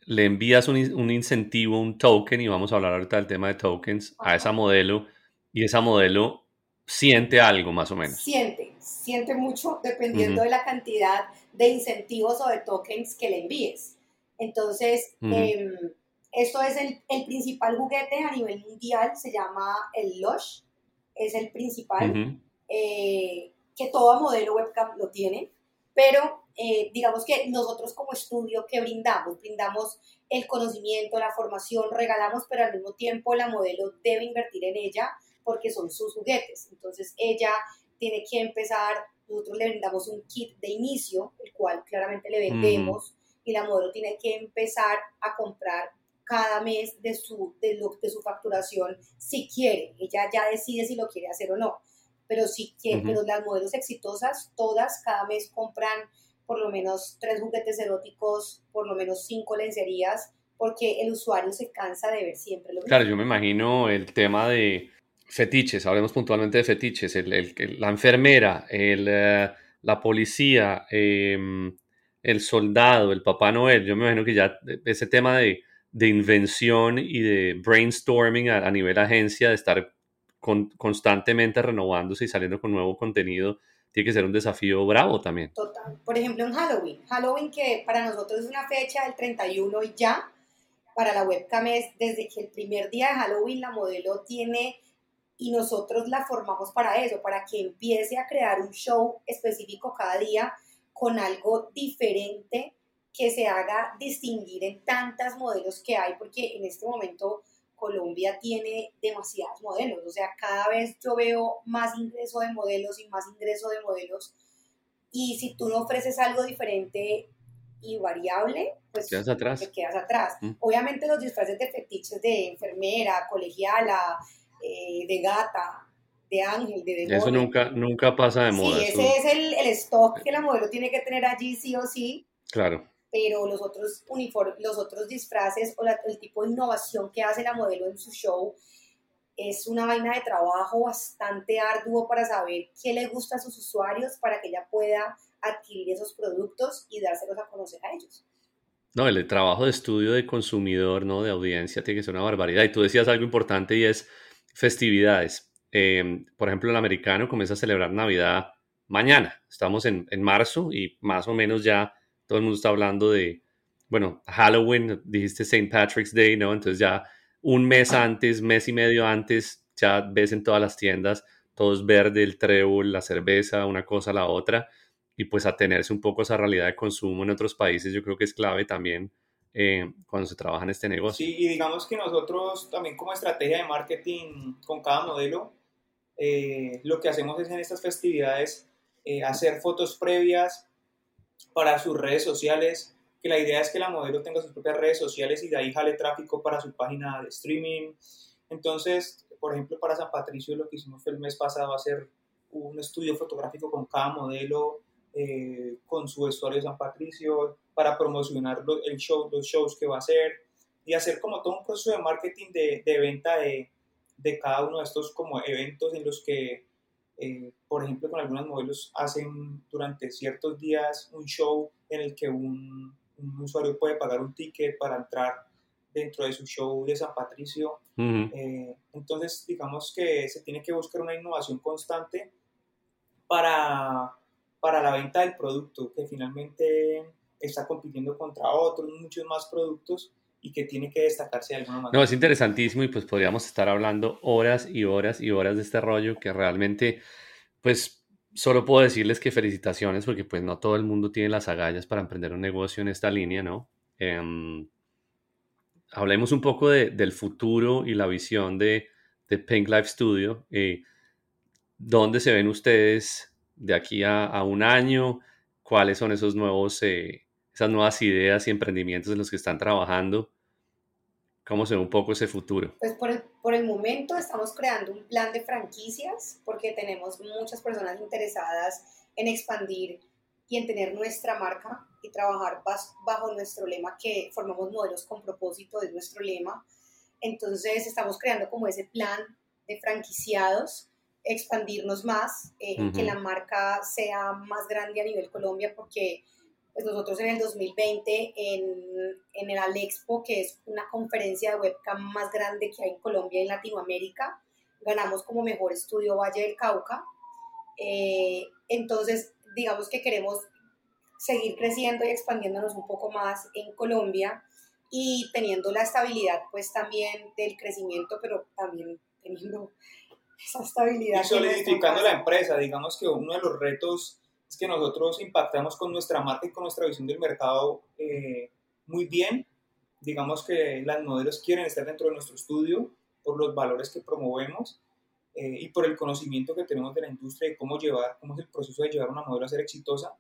Speaker 2: le envías un, un, incentivo, un token, y vamos a hablar ahorita del tema de tokens, a esa modelo, y esa modelo siente algo más o menos.
Speaker 4: Siente, siente mucho dependiendo de la cantidad de incentivos o de tokens que le envíes. Entonces, em, esto es el, el, principal juguete a nivel mundial, se llama el Lush, es el principal, eh, que toda modelo webcam lo tiene pero eh, digamos que nosotros como estudio que brindamos, brindamos el conocimiento, la formación, regalamos, pero al mismo tiempo la modelo debe invertir en ella porque son sus juguetes. Entonces ella tiene que empezar, nosotros le brindamos un kit de inicio, el cual claramente le vendemos, y la modelo tiene que empezar a comprar cada mes de su, de, de su facturación si quiere. Ella ya decide si lo quiere hacer o no pero sí que pero las modelos exitosas, todas cada mes compran por lo menos tres juguetes eróticos, por lo menos cinco lencerías, porque el usuario se cansa de ver siempre lo mismo.
Speaker 2: Claro, yo me imagino el tema de fetiches, hablemos puntualmente de fetiches, el, la enfermera, el, eh, la policía, em, el soldado, el Papá Noel, yo me imagino que ya ese tema de, de invención y de brainstorming a, a nivel agencia, de estar constantemente renovándose y saliendo con nuevo contenido, tiene que ser un desafío bravo también.
Speaker 4: Total. Por ejemplo, en Halloween. Halloween que para nosotros es una fecha del 31 y ya. Para la webcam es desde que el primer día de Halloween la modelo tiene y nosotros la formamos para eso, para que empiece a crear un show específico cada día con algo diferente que se haga distinguir en tantas modelos que hay, porque en este momento Colombia tiene demasiados modelos, o sea, cada vez yo veo más ingreso de modelos y más ingreso de modelos, y si tú no ofreces algo diferente y variable, pues
Speaker 2: quedas atrás.
Speaker 4: te quedas atrás. Mm. Obviamente los disfraces de fetiches de enfermera, colegiala, eh, de gata, de ángel, de demonio.
Speaker 2: Eso nunca, nunca pasa de moda.
Speaker 4: Sí, ese es el, el stock que la modelo tiene que tener allí sí o sí.
Speaker 2: Claro
Speaker 4: pero los otros, los otros disfraces o el tipo de innovación que hace la modelo en su show es una vaina de trabajo bastante arduo para saber qué le gusta a sus usuarios para que ella pueda adquirir esos productos y dárselos a conocer a ellos.
Speaker 2: No, el trabajo de estudio de consumidor, ¿no? De audiencia tiene que ser una barbaridad. Y tú decías algo importante y es festividades. Em, por ejemplo, el americano comienza a celebrar Navidad mañana. Estamos en, en marzo y más o menos ya todo el mundo está hablando de, bueno, Halloween, dijiste St. Patrick's Day, ¿no? Entonces ya un mes ah. antes, mes y medio antes, ya ves en todas las tiendas, todo es verde, el trébol, la cerveza, una cosa, la otra, y pues atenerse un poco a esa realidad de consumo en otros países, yo creo que es clave también eh, cuando se trabaja en este negocio.
Speaker 3: Sí, y digamos que nosotros también como estrategia de marketing con cada modelo, eh, lo que hacemos es en estas festividades eh, hacer fotos previas para sus redes sociales, que la idea es que la modelo tenga sus propias redes sociales y de ahí jale tráfico para su página de streaming. Entonces, por ejemplo, para San Patricio lo que hicimos fue el mes pasado hacer un estudio fotográfico con cada modelo, eh, con su vestuario de San Patricio, para promocionar el show, los shows que va a hacer y hacer como todo un proceso de marketing de, de venta de, de cada uno de estos como eventos en los que eh, por ejemplo, con algunos modelos hacen durante ciertos días un show en el que un, usuario puede pagar un ticket para entrar dentro de su show de San Patricio. Eh, entonces, digamos que se tiene que buscar una innovación constante para, para la venta del producto, que finalmente está compitiendo contra otros, muchos más productos y que tiene que destacarse de alguna manera.
Speaker 2: No, es interesantísimo y pues podríamos estar hablando horas y horas y horas de este rollo que realmente, pues solo puedo decirles que felicitaciones porque pues no todo el mundo tiene las agallas para emprender un negocio en esta línea, ¿no? Em, hablemos un poco de, del futuro y la visión de, de Pink Life Studio. Eh, ¿Dónde se ven ustedes de aquí a, un año? ¿Cuáles son esos nuevos, eh, esas nuevas ideas y emprendimientos en los que están trabajando? ¿Cómo se ve un poco ese futuro?
Speaker 4: Pues por el, por el momento estamos creando un plan de franquicias porque tenemos muchas personas interesadas en expandir y en tener nuestra marca y trabajar bajo nuestro lema que formamos modelos con propósito, es nuestro lema. Entonces estamos creando como ese plan de franquiciados, expandirnos más, eh, que la marca sea más grande a nivel Colombia porque pues nosotros en el 2020 en, en el Alexpo, que es una conferencia de webcam más grande que hay en Colombia y en Latinoamérica, ganamos como mejor estudio Valle del Cauca. Eh, entonces, digamos que queremos seguir creciendo y expandiéndonos un poco más en Colombia y teniendo la estabilidad pues también del crecimiento, pero también teniendo [laughs] esa estabilidad.
Speaker 3: Y solidificando la empresa, digamos que uno de los retos es que nosotros impactamos con nuestra marca y con nuestra visión del mercado eh, muy bien. Digamos que las modelos quieren estar dentro de nuestro estudio por los valores que promovemos eh, y por el conocimiento que tenemos de la industria y cómo llevar, cómo es el proceso de llevar una modelo a ser exitosa.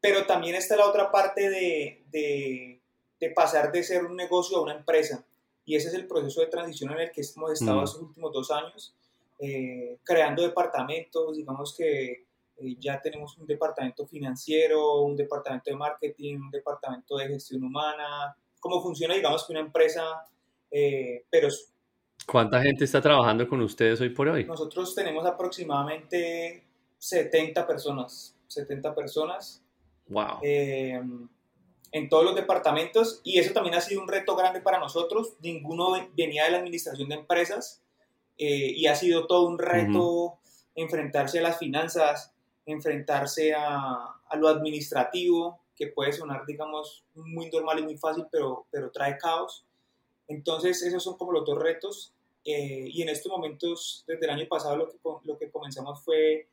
Speaker 3: Pero también está la otra parte de, de, de pasar de ser un negocio a una empresa. Y ese es el proceso de transición en el que hemos estado mm. estos últimos dos años, eh, creando departamentos, digamos que eh, ya tenemos un departamento financiero, un departamento de marketing, un departamento de gestión humana, cómo funciona, digamos, que una empresa, eh, pero...
Speaker 2: ¿Cuánta gente está trabajando con ustedes hoy por hoy?
Speaker 3: Nosotros tenemos aproximadamente 70 personas, 70 personas.
Speaker 2: Wow.
Speaker 3: Eh, en todos los departamentos y eso también ha sido un reto grande para nosotros. Ninguno venía de la administración de empresas y ha sido todo un reto enfrentarse a las finanzas, enfrentarse a, a, lo administrativo, que puede sonar, digamos, muy normal y muy fácil, pero, pero trae caos. Entonces, esos son como los dos retos. Eh, y en estos momentos, desde el año pasado, lo que, lo que comenzamos fue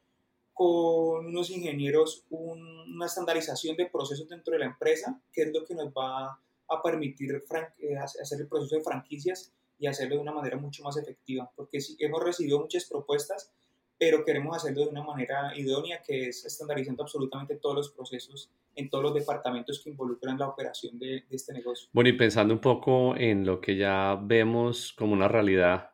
Speaker 3: con unos ingenieros una estandarización de procesos dentro de la empresa, que es lo que nos va a permitir eh, hacer el proceso de franquicias y hacerlo de una manera mucho más efectiva, porque sí, hemos recibido muchas propuestas, pero queremos hacerlo de una manera idónea, que es estandarizando absolutamente todos los procesos en todos los departamentos que involucran la operación de, este negocio.
Speaker 2: Bueno, y pensando un poco en lo que ya vemos como una realidad,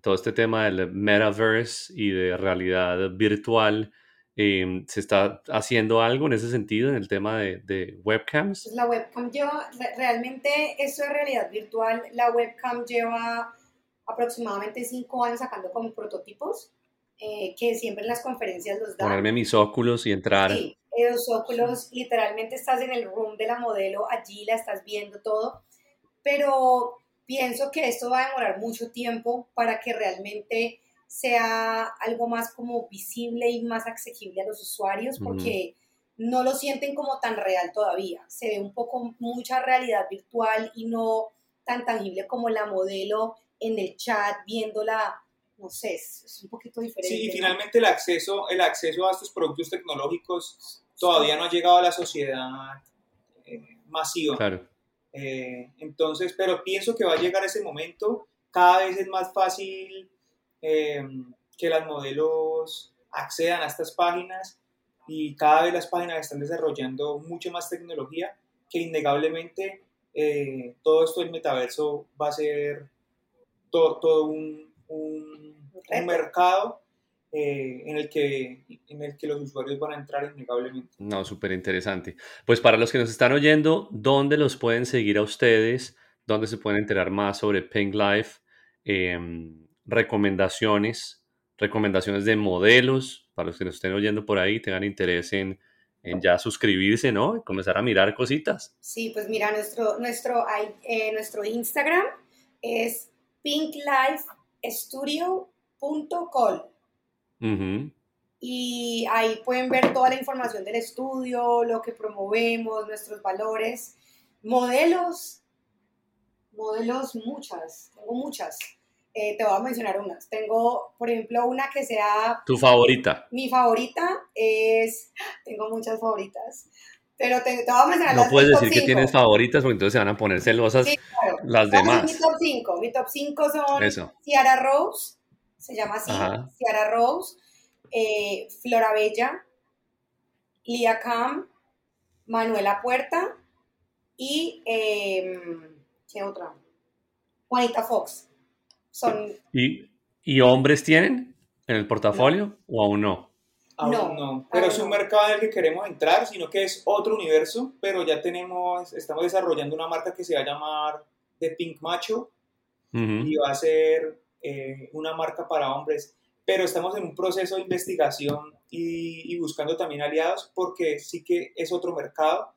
Speaker 2: todo este tema del metaverse y de realidad virtual, em, ¿se está haciendo algo en ese sentido en el tema de, de webcams?
Speaker 4: La webcam lleva, realmente eso es realidad virtual, la webcam lleva aproximadamente cinco años sacando como prototipos eh, que siempre en las conferencias los dan.
Speaker 2: Ponerme mis óculos y entrar.
Speaker 4: Sí, los óculos, literalmente estás en el room de la modelo, allí la estás viendo todo, pero pienso que esto va a demorar mucho tiempo para que realmente sea algo más como visible y más accesible a los usuarios, porque no lo sienten como tan real todavía. Se ve un poco mucha realidad virtual y no tan tangible como la modelo en el chat viéndola no sé, es, un poquito diferente.
Speaker 3: Sí, y finalmente el acceso, el acceso a estos productos tecnológicos todavía no ha llegado a la sociedad eh, masiva.
Speaker 2: Claro.
Speaker 3: Eh, entonces, pero pienso que va a llegar ese momento. Cada vez es más fácil eh, que las modelos accedan a estas páginas y cada vez las páginas están desarrollando mucho más tecnología que innegablemente todo esto del metaverso va a ser todo, todo un, un, mercado eh, en, el que, en el que los usuarios van a entrar innegablemente.
Speaker 2: No, súper interesante. Pues para los que nos están oyendo, ¿dónde los pueden seguir a ustedes? ¿Dónde se pueden enterar más sobre Pink Life? Em, recomendaciones, recomendaciones de modelos, para los que nos estén oyendo por ahí, tengan interés en, en ya suscribirse, ¿no? Y comenzar a mirar cositas.
Speaker 4: Sí, pues mira, nuestro, nuestro, eh, nuestro Instagram es Pink Life estudio.col. Y ahí pueden ver toda la información del estudio, lo que promovemos, nuestros valores, modelos, modelos muchas, tengo muchas. Eh, te voy a mencionar unas. Tengo, por ejemplo, una que sea...
Speaker 2: Tu favorita.
Speaker 4: Mi favorita es... Tengo muchas favoritas. Pero te, te voy a mencionar
Speaker 2: No puedes decir que tienes favoritas porque entonces se van a poner celosas las demás.
Speaker 4: Mi top 5. Mi top 5 son Ciara Rose, se llama así, Ciara Rose. eh, Flora Bella, Lia Cam, Manuela Puerta y em, ¿qué otra? Juanita Fox. Son
Speaker 2: ¿Y, y hombres tienen en el portafolio o aún no?
Speaker 3: Aún
Speaker 4: No,
Speaker 3: no, pero
Speaker 4: aún
Speaker 3: es un
Speaker 4: no.
Speaker 3: mercado en el que queremos entrar, sino que es otro universo, pero ya tenemos, estamos desarrollando una marca que se va a llamar The Pink Macho y va a ser eh, una marca para hombres, pero estamos en un proceso de investigación y, y buscando también aliados porque sí que es otro mercado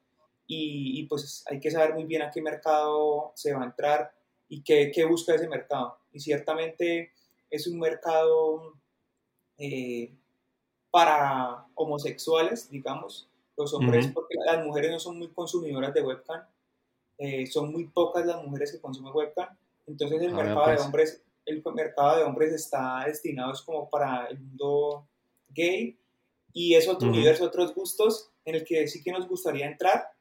Speaker 3: y, y, pues hay que saber muy bien a qué mercado se va a entrar y qué, qué busca ese mercado. Y ciertamente es un mercado eh, para homosexuales, digamos, los hombres,
Speaker 2: Ujú.
Speaker 3: porque las mujeres no son muy consumidoras de webcam, eh, son muy pocas las mujeres que consumen webcam, entonces el
Speaker 2: Ah,
Speaker 3: mercado de
Speaker 2: pues.
Speaker 3: hombres, el mercado de hombres está destinado es como para el mundo gay y es otro
Speaker 2: Ujú.
Speaker 3: universo, otros gustos en el que sí que nos gustaría entrar,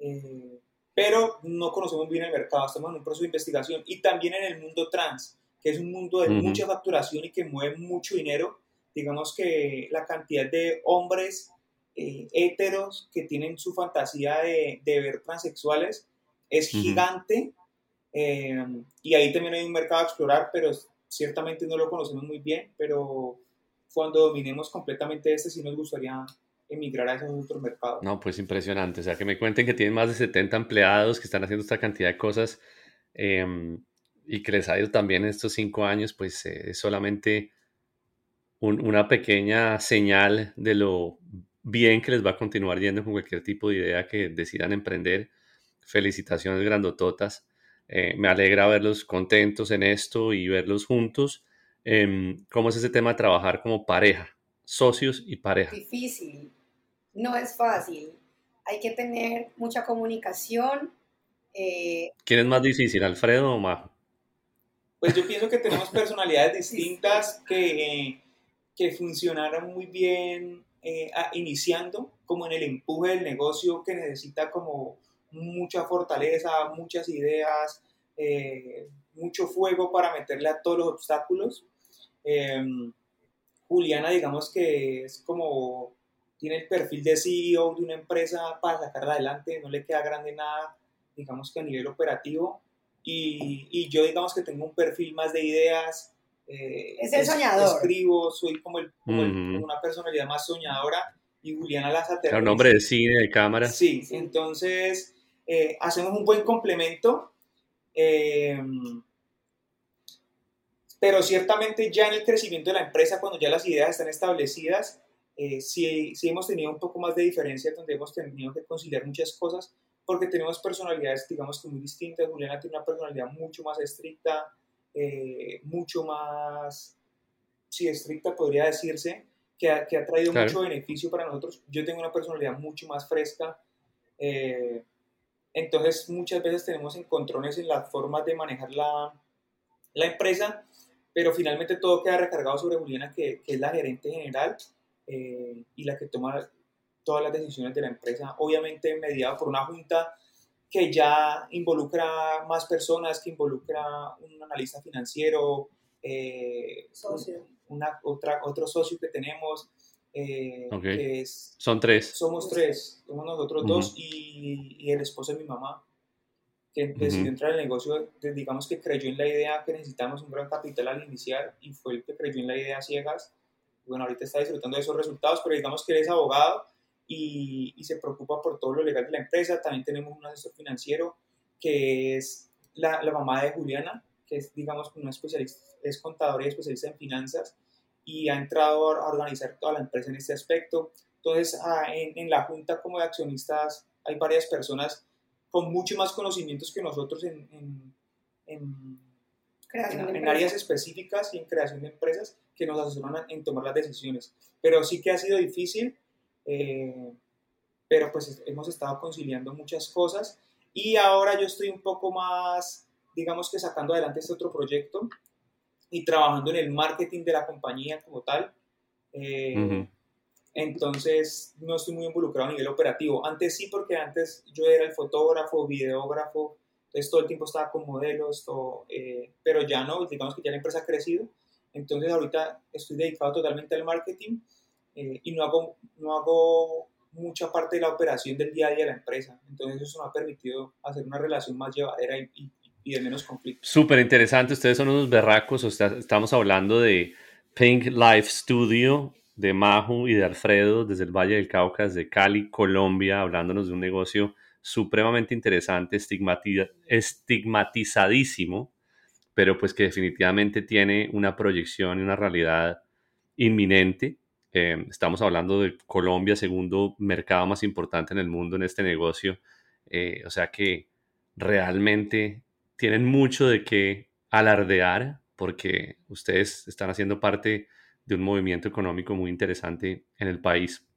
Speaker 3: eh, pero no conocemos bien el mercado, estamos en un proceso de investigación y también en el mundo trans, que es un mundo de
Speaker 2: Ujú.
Speaker 3: mucha facturación y que mueve mucho dinero. Digamos que la cantidad de hombres eh, héteros que tienen su fantasía de, de ver transexuales es
Speaker 2: Ujú.
Speaker 3: gigante eh, y ahí también hay un mercado a explorar, pero ciertamente no lo conocemos muy bien, pero cuando dominemos completamente este sí nos gustaría emigrar a esos otros mercados.
Speaker 2: No, pues impresionante. O sea, que me cuenten que tienen más de 70 empleados que están haciendo esta cantidad de cosas em, y que les ha ido también estos cinco años, pues eh, es solamente un- una pequeña señal de lo bien que les va a continuar yendo con cualquier tipo de idea que decidan emprender. Felicitaciones grandototas. Eh, me alegra verlos contentos en esto y verlos juntos. Em, ¿cómo es ese tema de trabajar como pareja? Socios y pareja.
Speaker 4: difícil, no es fácil. Hay que tener mucha comunicación. eh,
Speaker 2: ¿Quién es más difícil, Alfredo o Majo?
Speaker 3: Pues yo pienso que tenemos [laughs] personalidades distintas que, que funcionaron muy bien eh, a- iniciando, como en el empuje del negocio que necesita como mucha fortaleza, muchas ideas, eh, mucho fuego para meterle a todos los obstáculos. Em, Juliana, digamos que es como, tiene el perfil de CEO de una empresa para sacarla adelante, no le queda grande nada, digamos que a nivel operativo. Y, y yo, digamos que tengo un perfil más de ideas. Eh,
Speaker 4: Es el
Speaker 3: es-
Speaker 4: soñador.
Speaker 3: Escribo, soy como, el, como, el- como una personalidad más soñadora y Juliana las
Speaker 2: Era
Speaker 3: aterriza.
Speaker 2: un hombre de cine, de cámara.
Speaker 3: Sí,
Speaker 4: Sí.
Speaker 3: entonces eh, hacemos un buen complemento. eh, pero ciertamente ya en el crecimiento de la empresa, cuando ya las ideas están establecidas, eh, sí, sí hemos tenido un poco más de diferencia, donde hemos tenido que conciliar muchas cosas, porque tenemos personalidades, digamos que muy distintas. Juliana tiene una personalidad mucho más estricta, eh, mucho más, sí, estricta podría decirse, que ha, que ha traído
Speaker 2: Claro.
Speaker 3: mucho beneficio para nosotros. Yo tengo una personalidad mucho más fresca. eh, entonces muchas veces tenemos encontrones en las formas de manejar la, la empresa, pero finalmente todo queda recargado sobre Juliana, que, que es la gerente general eh, y la que toma todas las decisiones de la empresa, obviamente mediada por una junta que ya involucra más personas, que involucra un analista financiero, eh,
Speaker 4: Socio.
Speaker 3: una, otra, otro socio que tenemos, eh,
Speaker 2: Ok.
Speaker 3: que es
Speaker 2: Son tres.
Speaker 3: somos tres, somos nosotros dos y, y el esposo de mi mamá, que decidió
Speaker 2: Ujú.
Speaker 3: entrar al negocio, digamos que creyó en la idea que necesitamos un gran capital al iniciar y fue el que creyó en la idea ciegas. Bueno, ahorita está disfrutando de esos resultados, pero digamos que él es abogado y, y se preocupa por todo lo legal de la empresa. También tenemos un asesor financiero que es la, la mamá de Juliana, que es, digamos, una especialista, es contadora y especialista en finanzas y ha entrado a organizar toda la empresa en este aspecto. Entonces, ah, en, en la junta como de accionistas hay varias personas con mucho más conocimientos que nosotros en, en, en, en- áreas específicas y en creación de empresas que nos asesoran en tomar las decisiones. Pero sí que ha sido difícil, eh, pero pues es- hemos estado conciliando muchas cosas y ahora yo estoy un poco más, digamos que sacando adelante este otro proyecto y trabajando en el marketing de la compañía como tal. Eh,
Speaker 2: Ujú.
Speaker 3: entonces no estoy muy involucrado a nivel operativo. Antes sí, porque antes yo era el fotógrafo, videógrafo, entonces todo el tiempo estaba con modelos, todo, eh, pero ya no, digamos que ya la empresa ha crecido, Entonces ahorita estoy dedicado totalmente al marketing eh, y no hago, no hago mucha parte de la operación del día a día de la empresa. Entonces eso me ha permitido hacer una relación más llevadera y, y, y de menos conflictos.
Speaker 2: Súper interesante, ustedes son unos berracos, o estamos hablando de Pink Life Studio, de Mahu y de Alfredo desde el Valle del Cauca, desde Cali, Colombia, hablándonos de un negocio supremamente interesante, estigmatizadísimo, pero pues que definitivamente tiene una proyección y una realidad inminente. Eh, estamos hablando de Colombia, segundo mercado más importante en el mundo en este negocio. Eh, o sea que realmente tienen mucho de qué alardear porque ustedes están haciendo parte de un movimiento económico muy interesante en el país.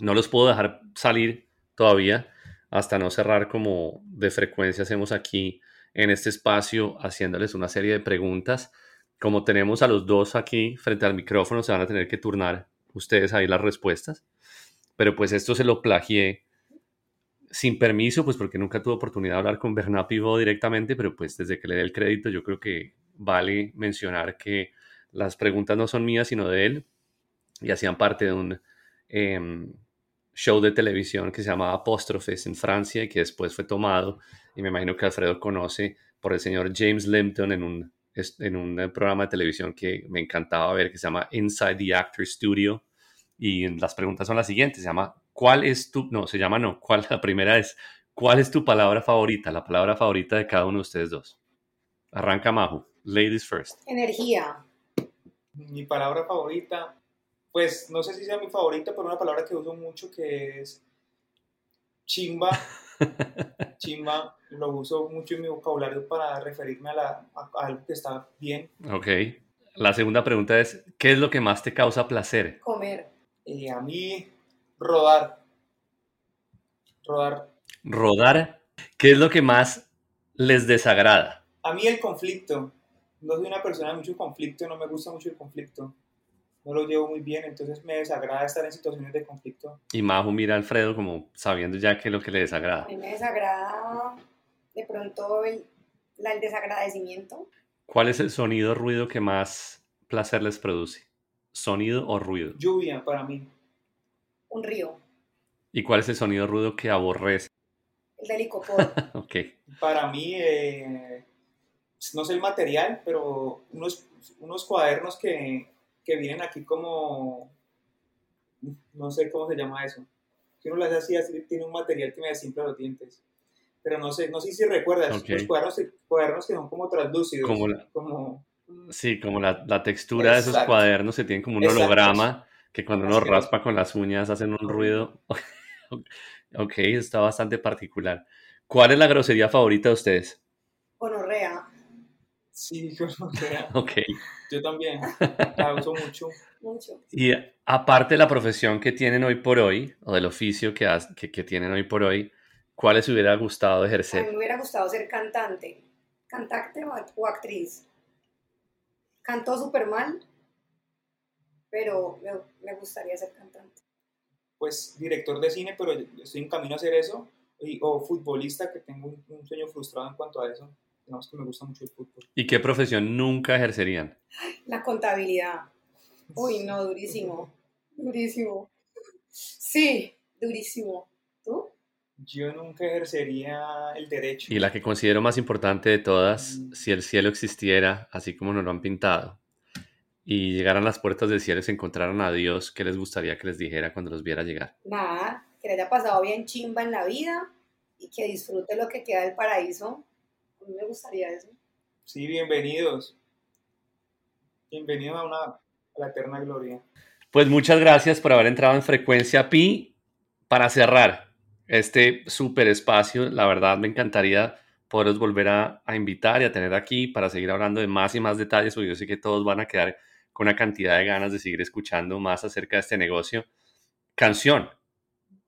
Speaker 2: No los puedo dejar salir todavía hasta no cerrar como de frecuencia hacemos aquí en este espacio haciéndoles una serie de preguntas. Como tenemos a los dos aquí frente al micrófono, se van a tener que turnar ustedes ahí las respuestas. Pero pues esto se lo plagié sin permiso, pues porque nunca tuve oportunidad de hablar con Bernard Pivot directamente, pero pues desde que le dé el crédito yo creo que vale mencionar que las preguntas no son mías, sino de él, y hacían parte de un em, show de televisión que se llamaba Apóstrofes en Francia y que después fue tomado, y me imagino que Alfredo conoce por el señor James Limpton en un, en un programa de televisión que me encantaba ver, que se llama Inside the Actor Studio, y las preguntas son las siguientes, se llama, ¿cuál es tu, no, se llama no, ¿cuál? [laughs] La primera es, ¿cuál es tu palabra favorita? La palabra favorita de cada uno de ustedes dos. Arranca Majo, ladies first.
Speaker 4: Energía.
Speaker 3: Mi palabra favorita, pues no sé si sea mi favorita, pero una palabra que uso mucho que es chimba. [laughs] chimba lo uso mucho en mi vocabulario para referirme a, la, algo que está bien.
Speaker 2: Ok. La segunda pregunta es, ¿qué es lo que más te causa placer?
Speaker 4: Comer.
Speaker 3: Eh, a mí, rodar. Rodar.
Speaker 2: Rodar. ¿Qué es lo que más les desagrada?
Speaker 3: A mí el conflicto. No soy una persona de mucho conflicto, no me gusta mucho el conflicto no lo llevo muy bien, entonces me desagrada estar en situaciones de conflicto.
Speaker 2: Y Majo mira a Alfredo como sabiendo ya qué es lo que le desagrada.
Speaker 4: A mí me desagrada de pronto el, el desagradecimiento.
Speaker 2: ¿Cuál es el sonido o ruido que más placer les produce? ¿Sonido o ruido?
Speaker 3: Lluvia para mí.
Speaker 4: Un río.
Speaker 2: ¿Y cuál es el sonido o ruido que aborrece?
Speaker 4: El del licopor. [laughs]
Speaker 2: ok.
Speaker 3: Para mí, eh, no sé el material, pero unos, unos cuadernos que, que vienen aquí como, no sé cómo se llama eso. Si uno las hace así, tiene un material que me desinfla los dientes. Pero no sé, no sé si recuerdas, los cuadernos, cuadernos que son como translúcidos. Como,
Speaker 2: sí, como la, la textura de esos cuadernos se tienen como un holograma que cuando uno raspa con las uñas hacen un ruido. [laughs] ok, está bastante particular. ¿Cuál es la grosería favorita de ustedes?
Speaker 4: Gonorrea.
Speaker 3: Sí, gonorrea. [laughs]
Speaker 2: ok.
Speaker 3: Yo también, [laughs] la uso mucho.
Speaker 4: mucho.
Speaker 2: Y aparte de la profesión que tienen hoy por hoy, o del oficio que, que, que tienen hoy por hoy, ¿cuál les hubiera gustado ejercer?
Speaker 4: A mí me hubiera gustado ser cantante, cantante o actriz. Cantó súper mal, pero me, me, gustaría ser cantante.
Speaker 3: Pues director de cine, pero estoy en camino a hacer eso, o futbolista, que tengo un sueño frustrado en cuanto a eso digamos que me gusta mucho el fútbol.
Speaker 2: ¿Y qué profesión nunca ejercerían?
Speaker 4: La contabilidad. Uy, no, durísimo. Durísimo. Sí, durísimo. ¿Tú?
Speaker 3: Yo nunca ejercería el derecho.
Speaker 2: Y la que considero más importante de todas, mm. si el cielo existiera, así como nos lo han pintado, y llegaran las puertas del cielo y se encontraran a Dios, ¿qué les gustaría que les dijera cuando los viera llegar?
Speaker 4: Nada, que le haya pasado bien chimba en la vida y que disfrute lo que queda del paraíso me gustaría eso.
Speaker 3: Sí, bienvenidos. Bienvenidos a, una, la eterna gloria.
Speaker 2: Pues muchas gracias por haber entrado en Frecuencia Pi. Para cerrar este super espacio, la verdad me encantaría poderos volver a, a, invitar y a tener aquí para seguir hablando de más y más detalles, porque yo sé que todos van a quedar con una cantidad de ganas de seguir escuchando más acerca de este negocio. Canción,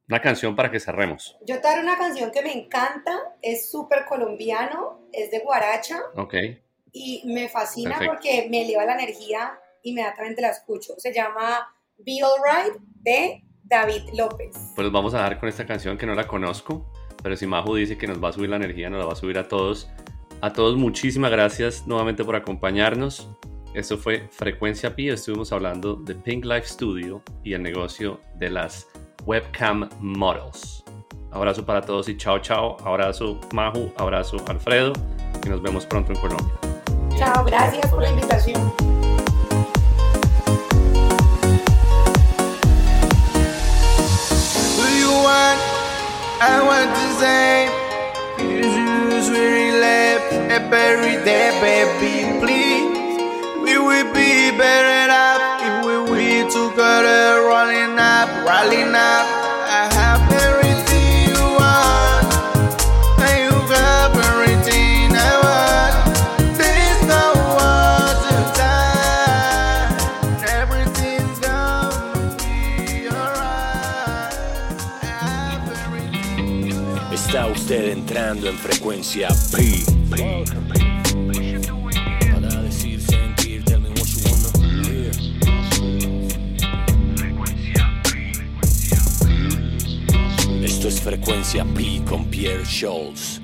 Speaker 2: una canción para que cerremos.
Speaker 4: Yo te daré una canción que me encanta, es súper colombiano, es de Guaracha.
Speaker 2: Ok.
Speaker 4: Y me fascina porque me eleva la energía, inmediatamente la escucho. Se llama Be Alright de David López.
Speaker 2: Pues vamos a dar con esta canción que no la conozco, pero si Majo dice que nos va a subir la energía, nos la va a subir a todos. A todos muchísimas gracias nuevamente por acompañarnos. Eso fue Frecuencia Pi. Estuvimos hablando de Pink Life Studio y el negocio de las webcam models. Abrazo para todos y chao, chao. Abrazo Mahu, abrazo Alfredo y nos vemos pronto en Colombia.
Speaker 4: Chao, gracias por la invitación.
Speaker 5: Do you want? I want to say, you just relive every day, baby, please. We will be better off if we we together rolling up, rolling up. I have everything you want, and you have everything I want. There's no other time. Everything's gonna be alright.
Speaker 1: Está usted entrando en frecuencia Pi. Para frecuencia Pi con Pierre Scholz.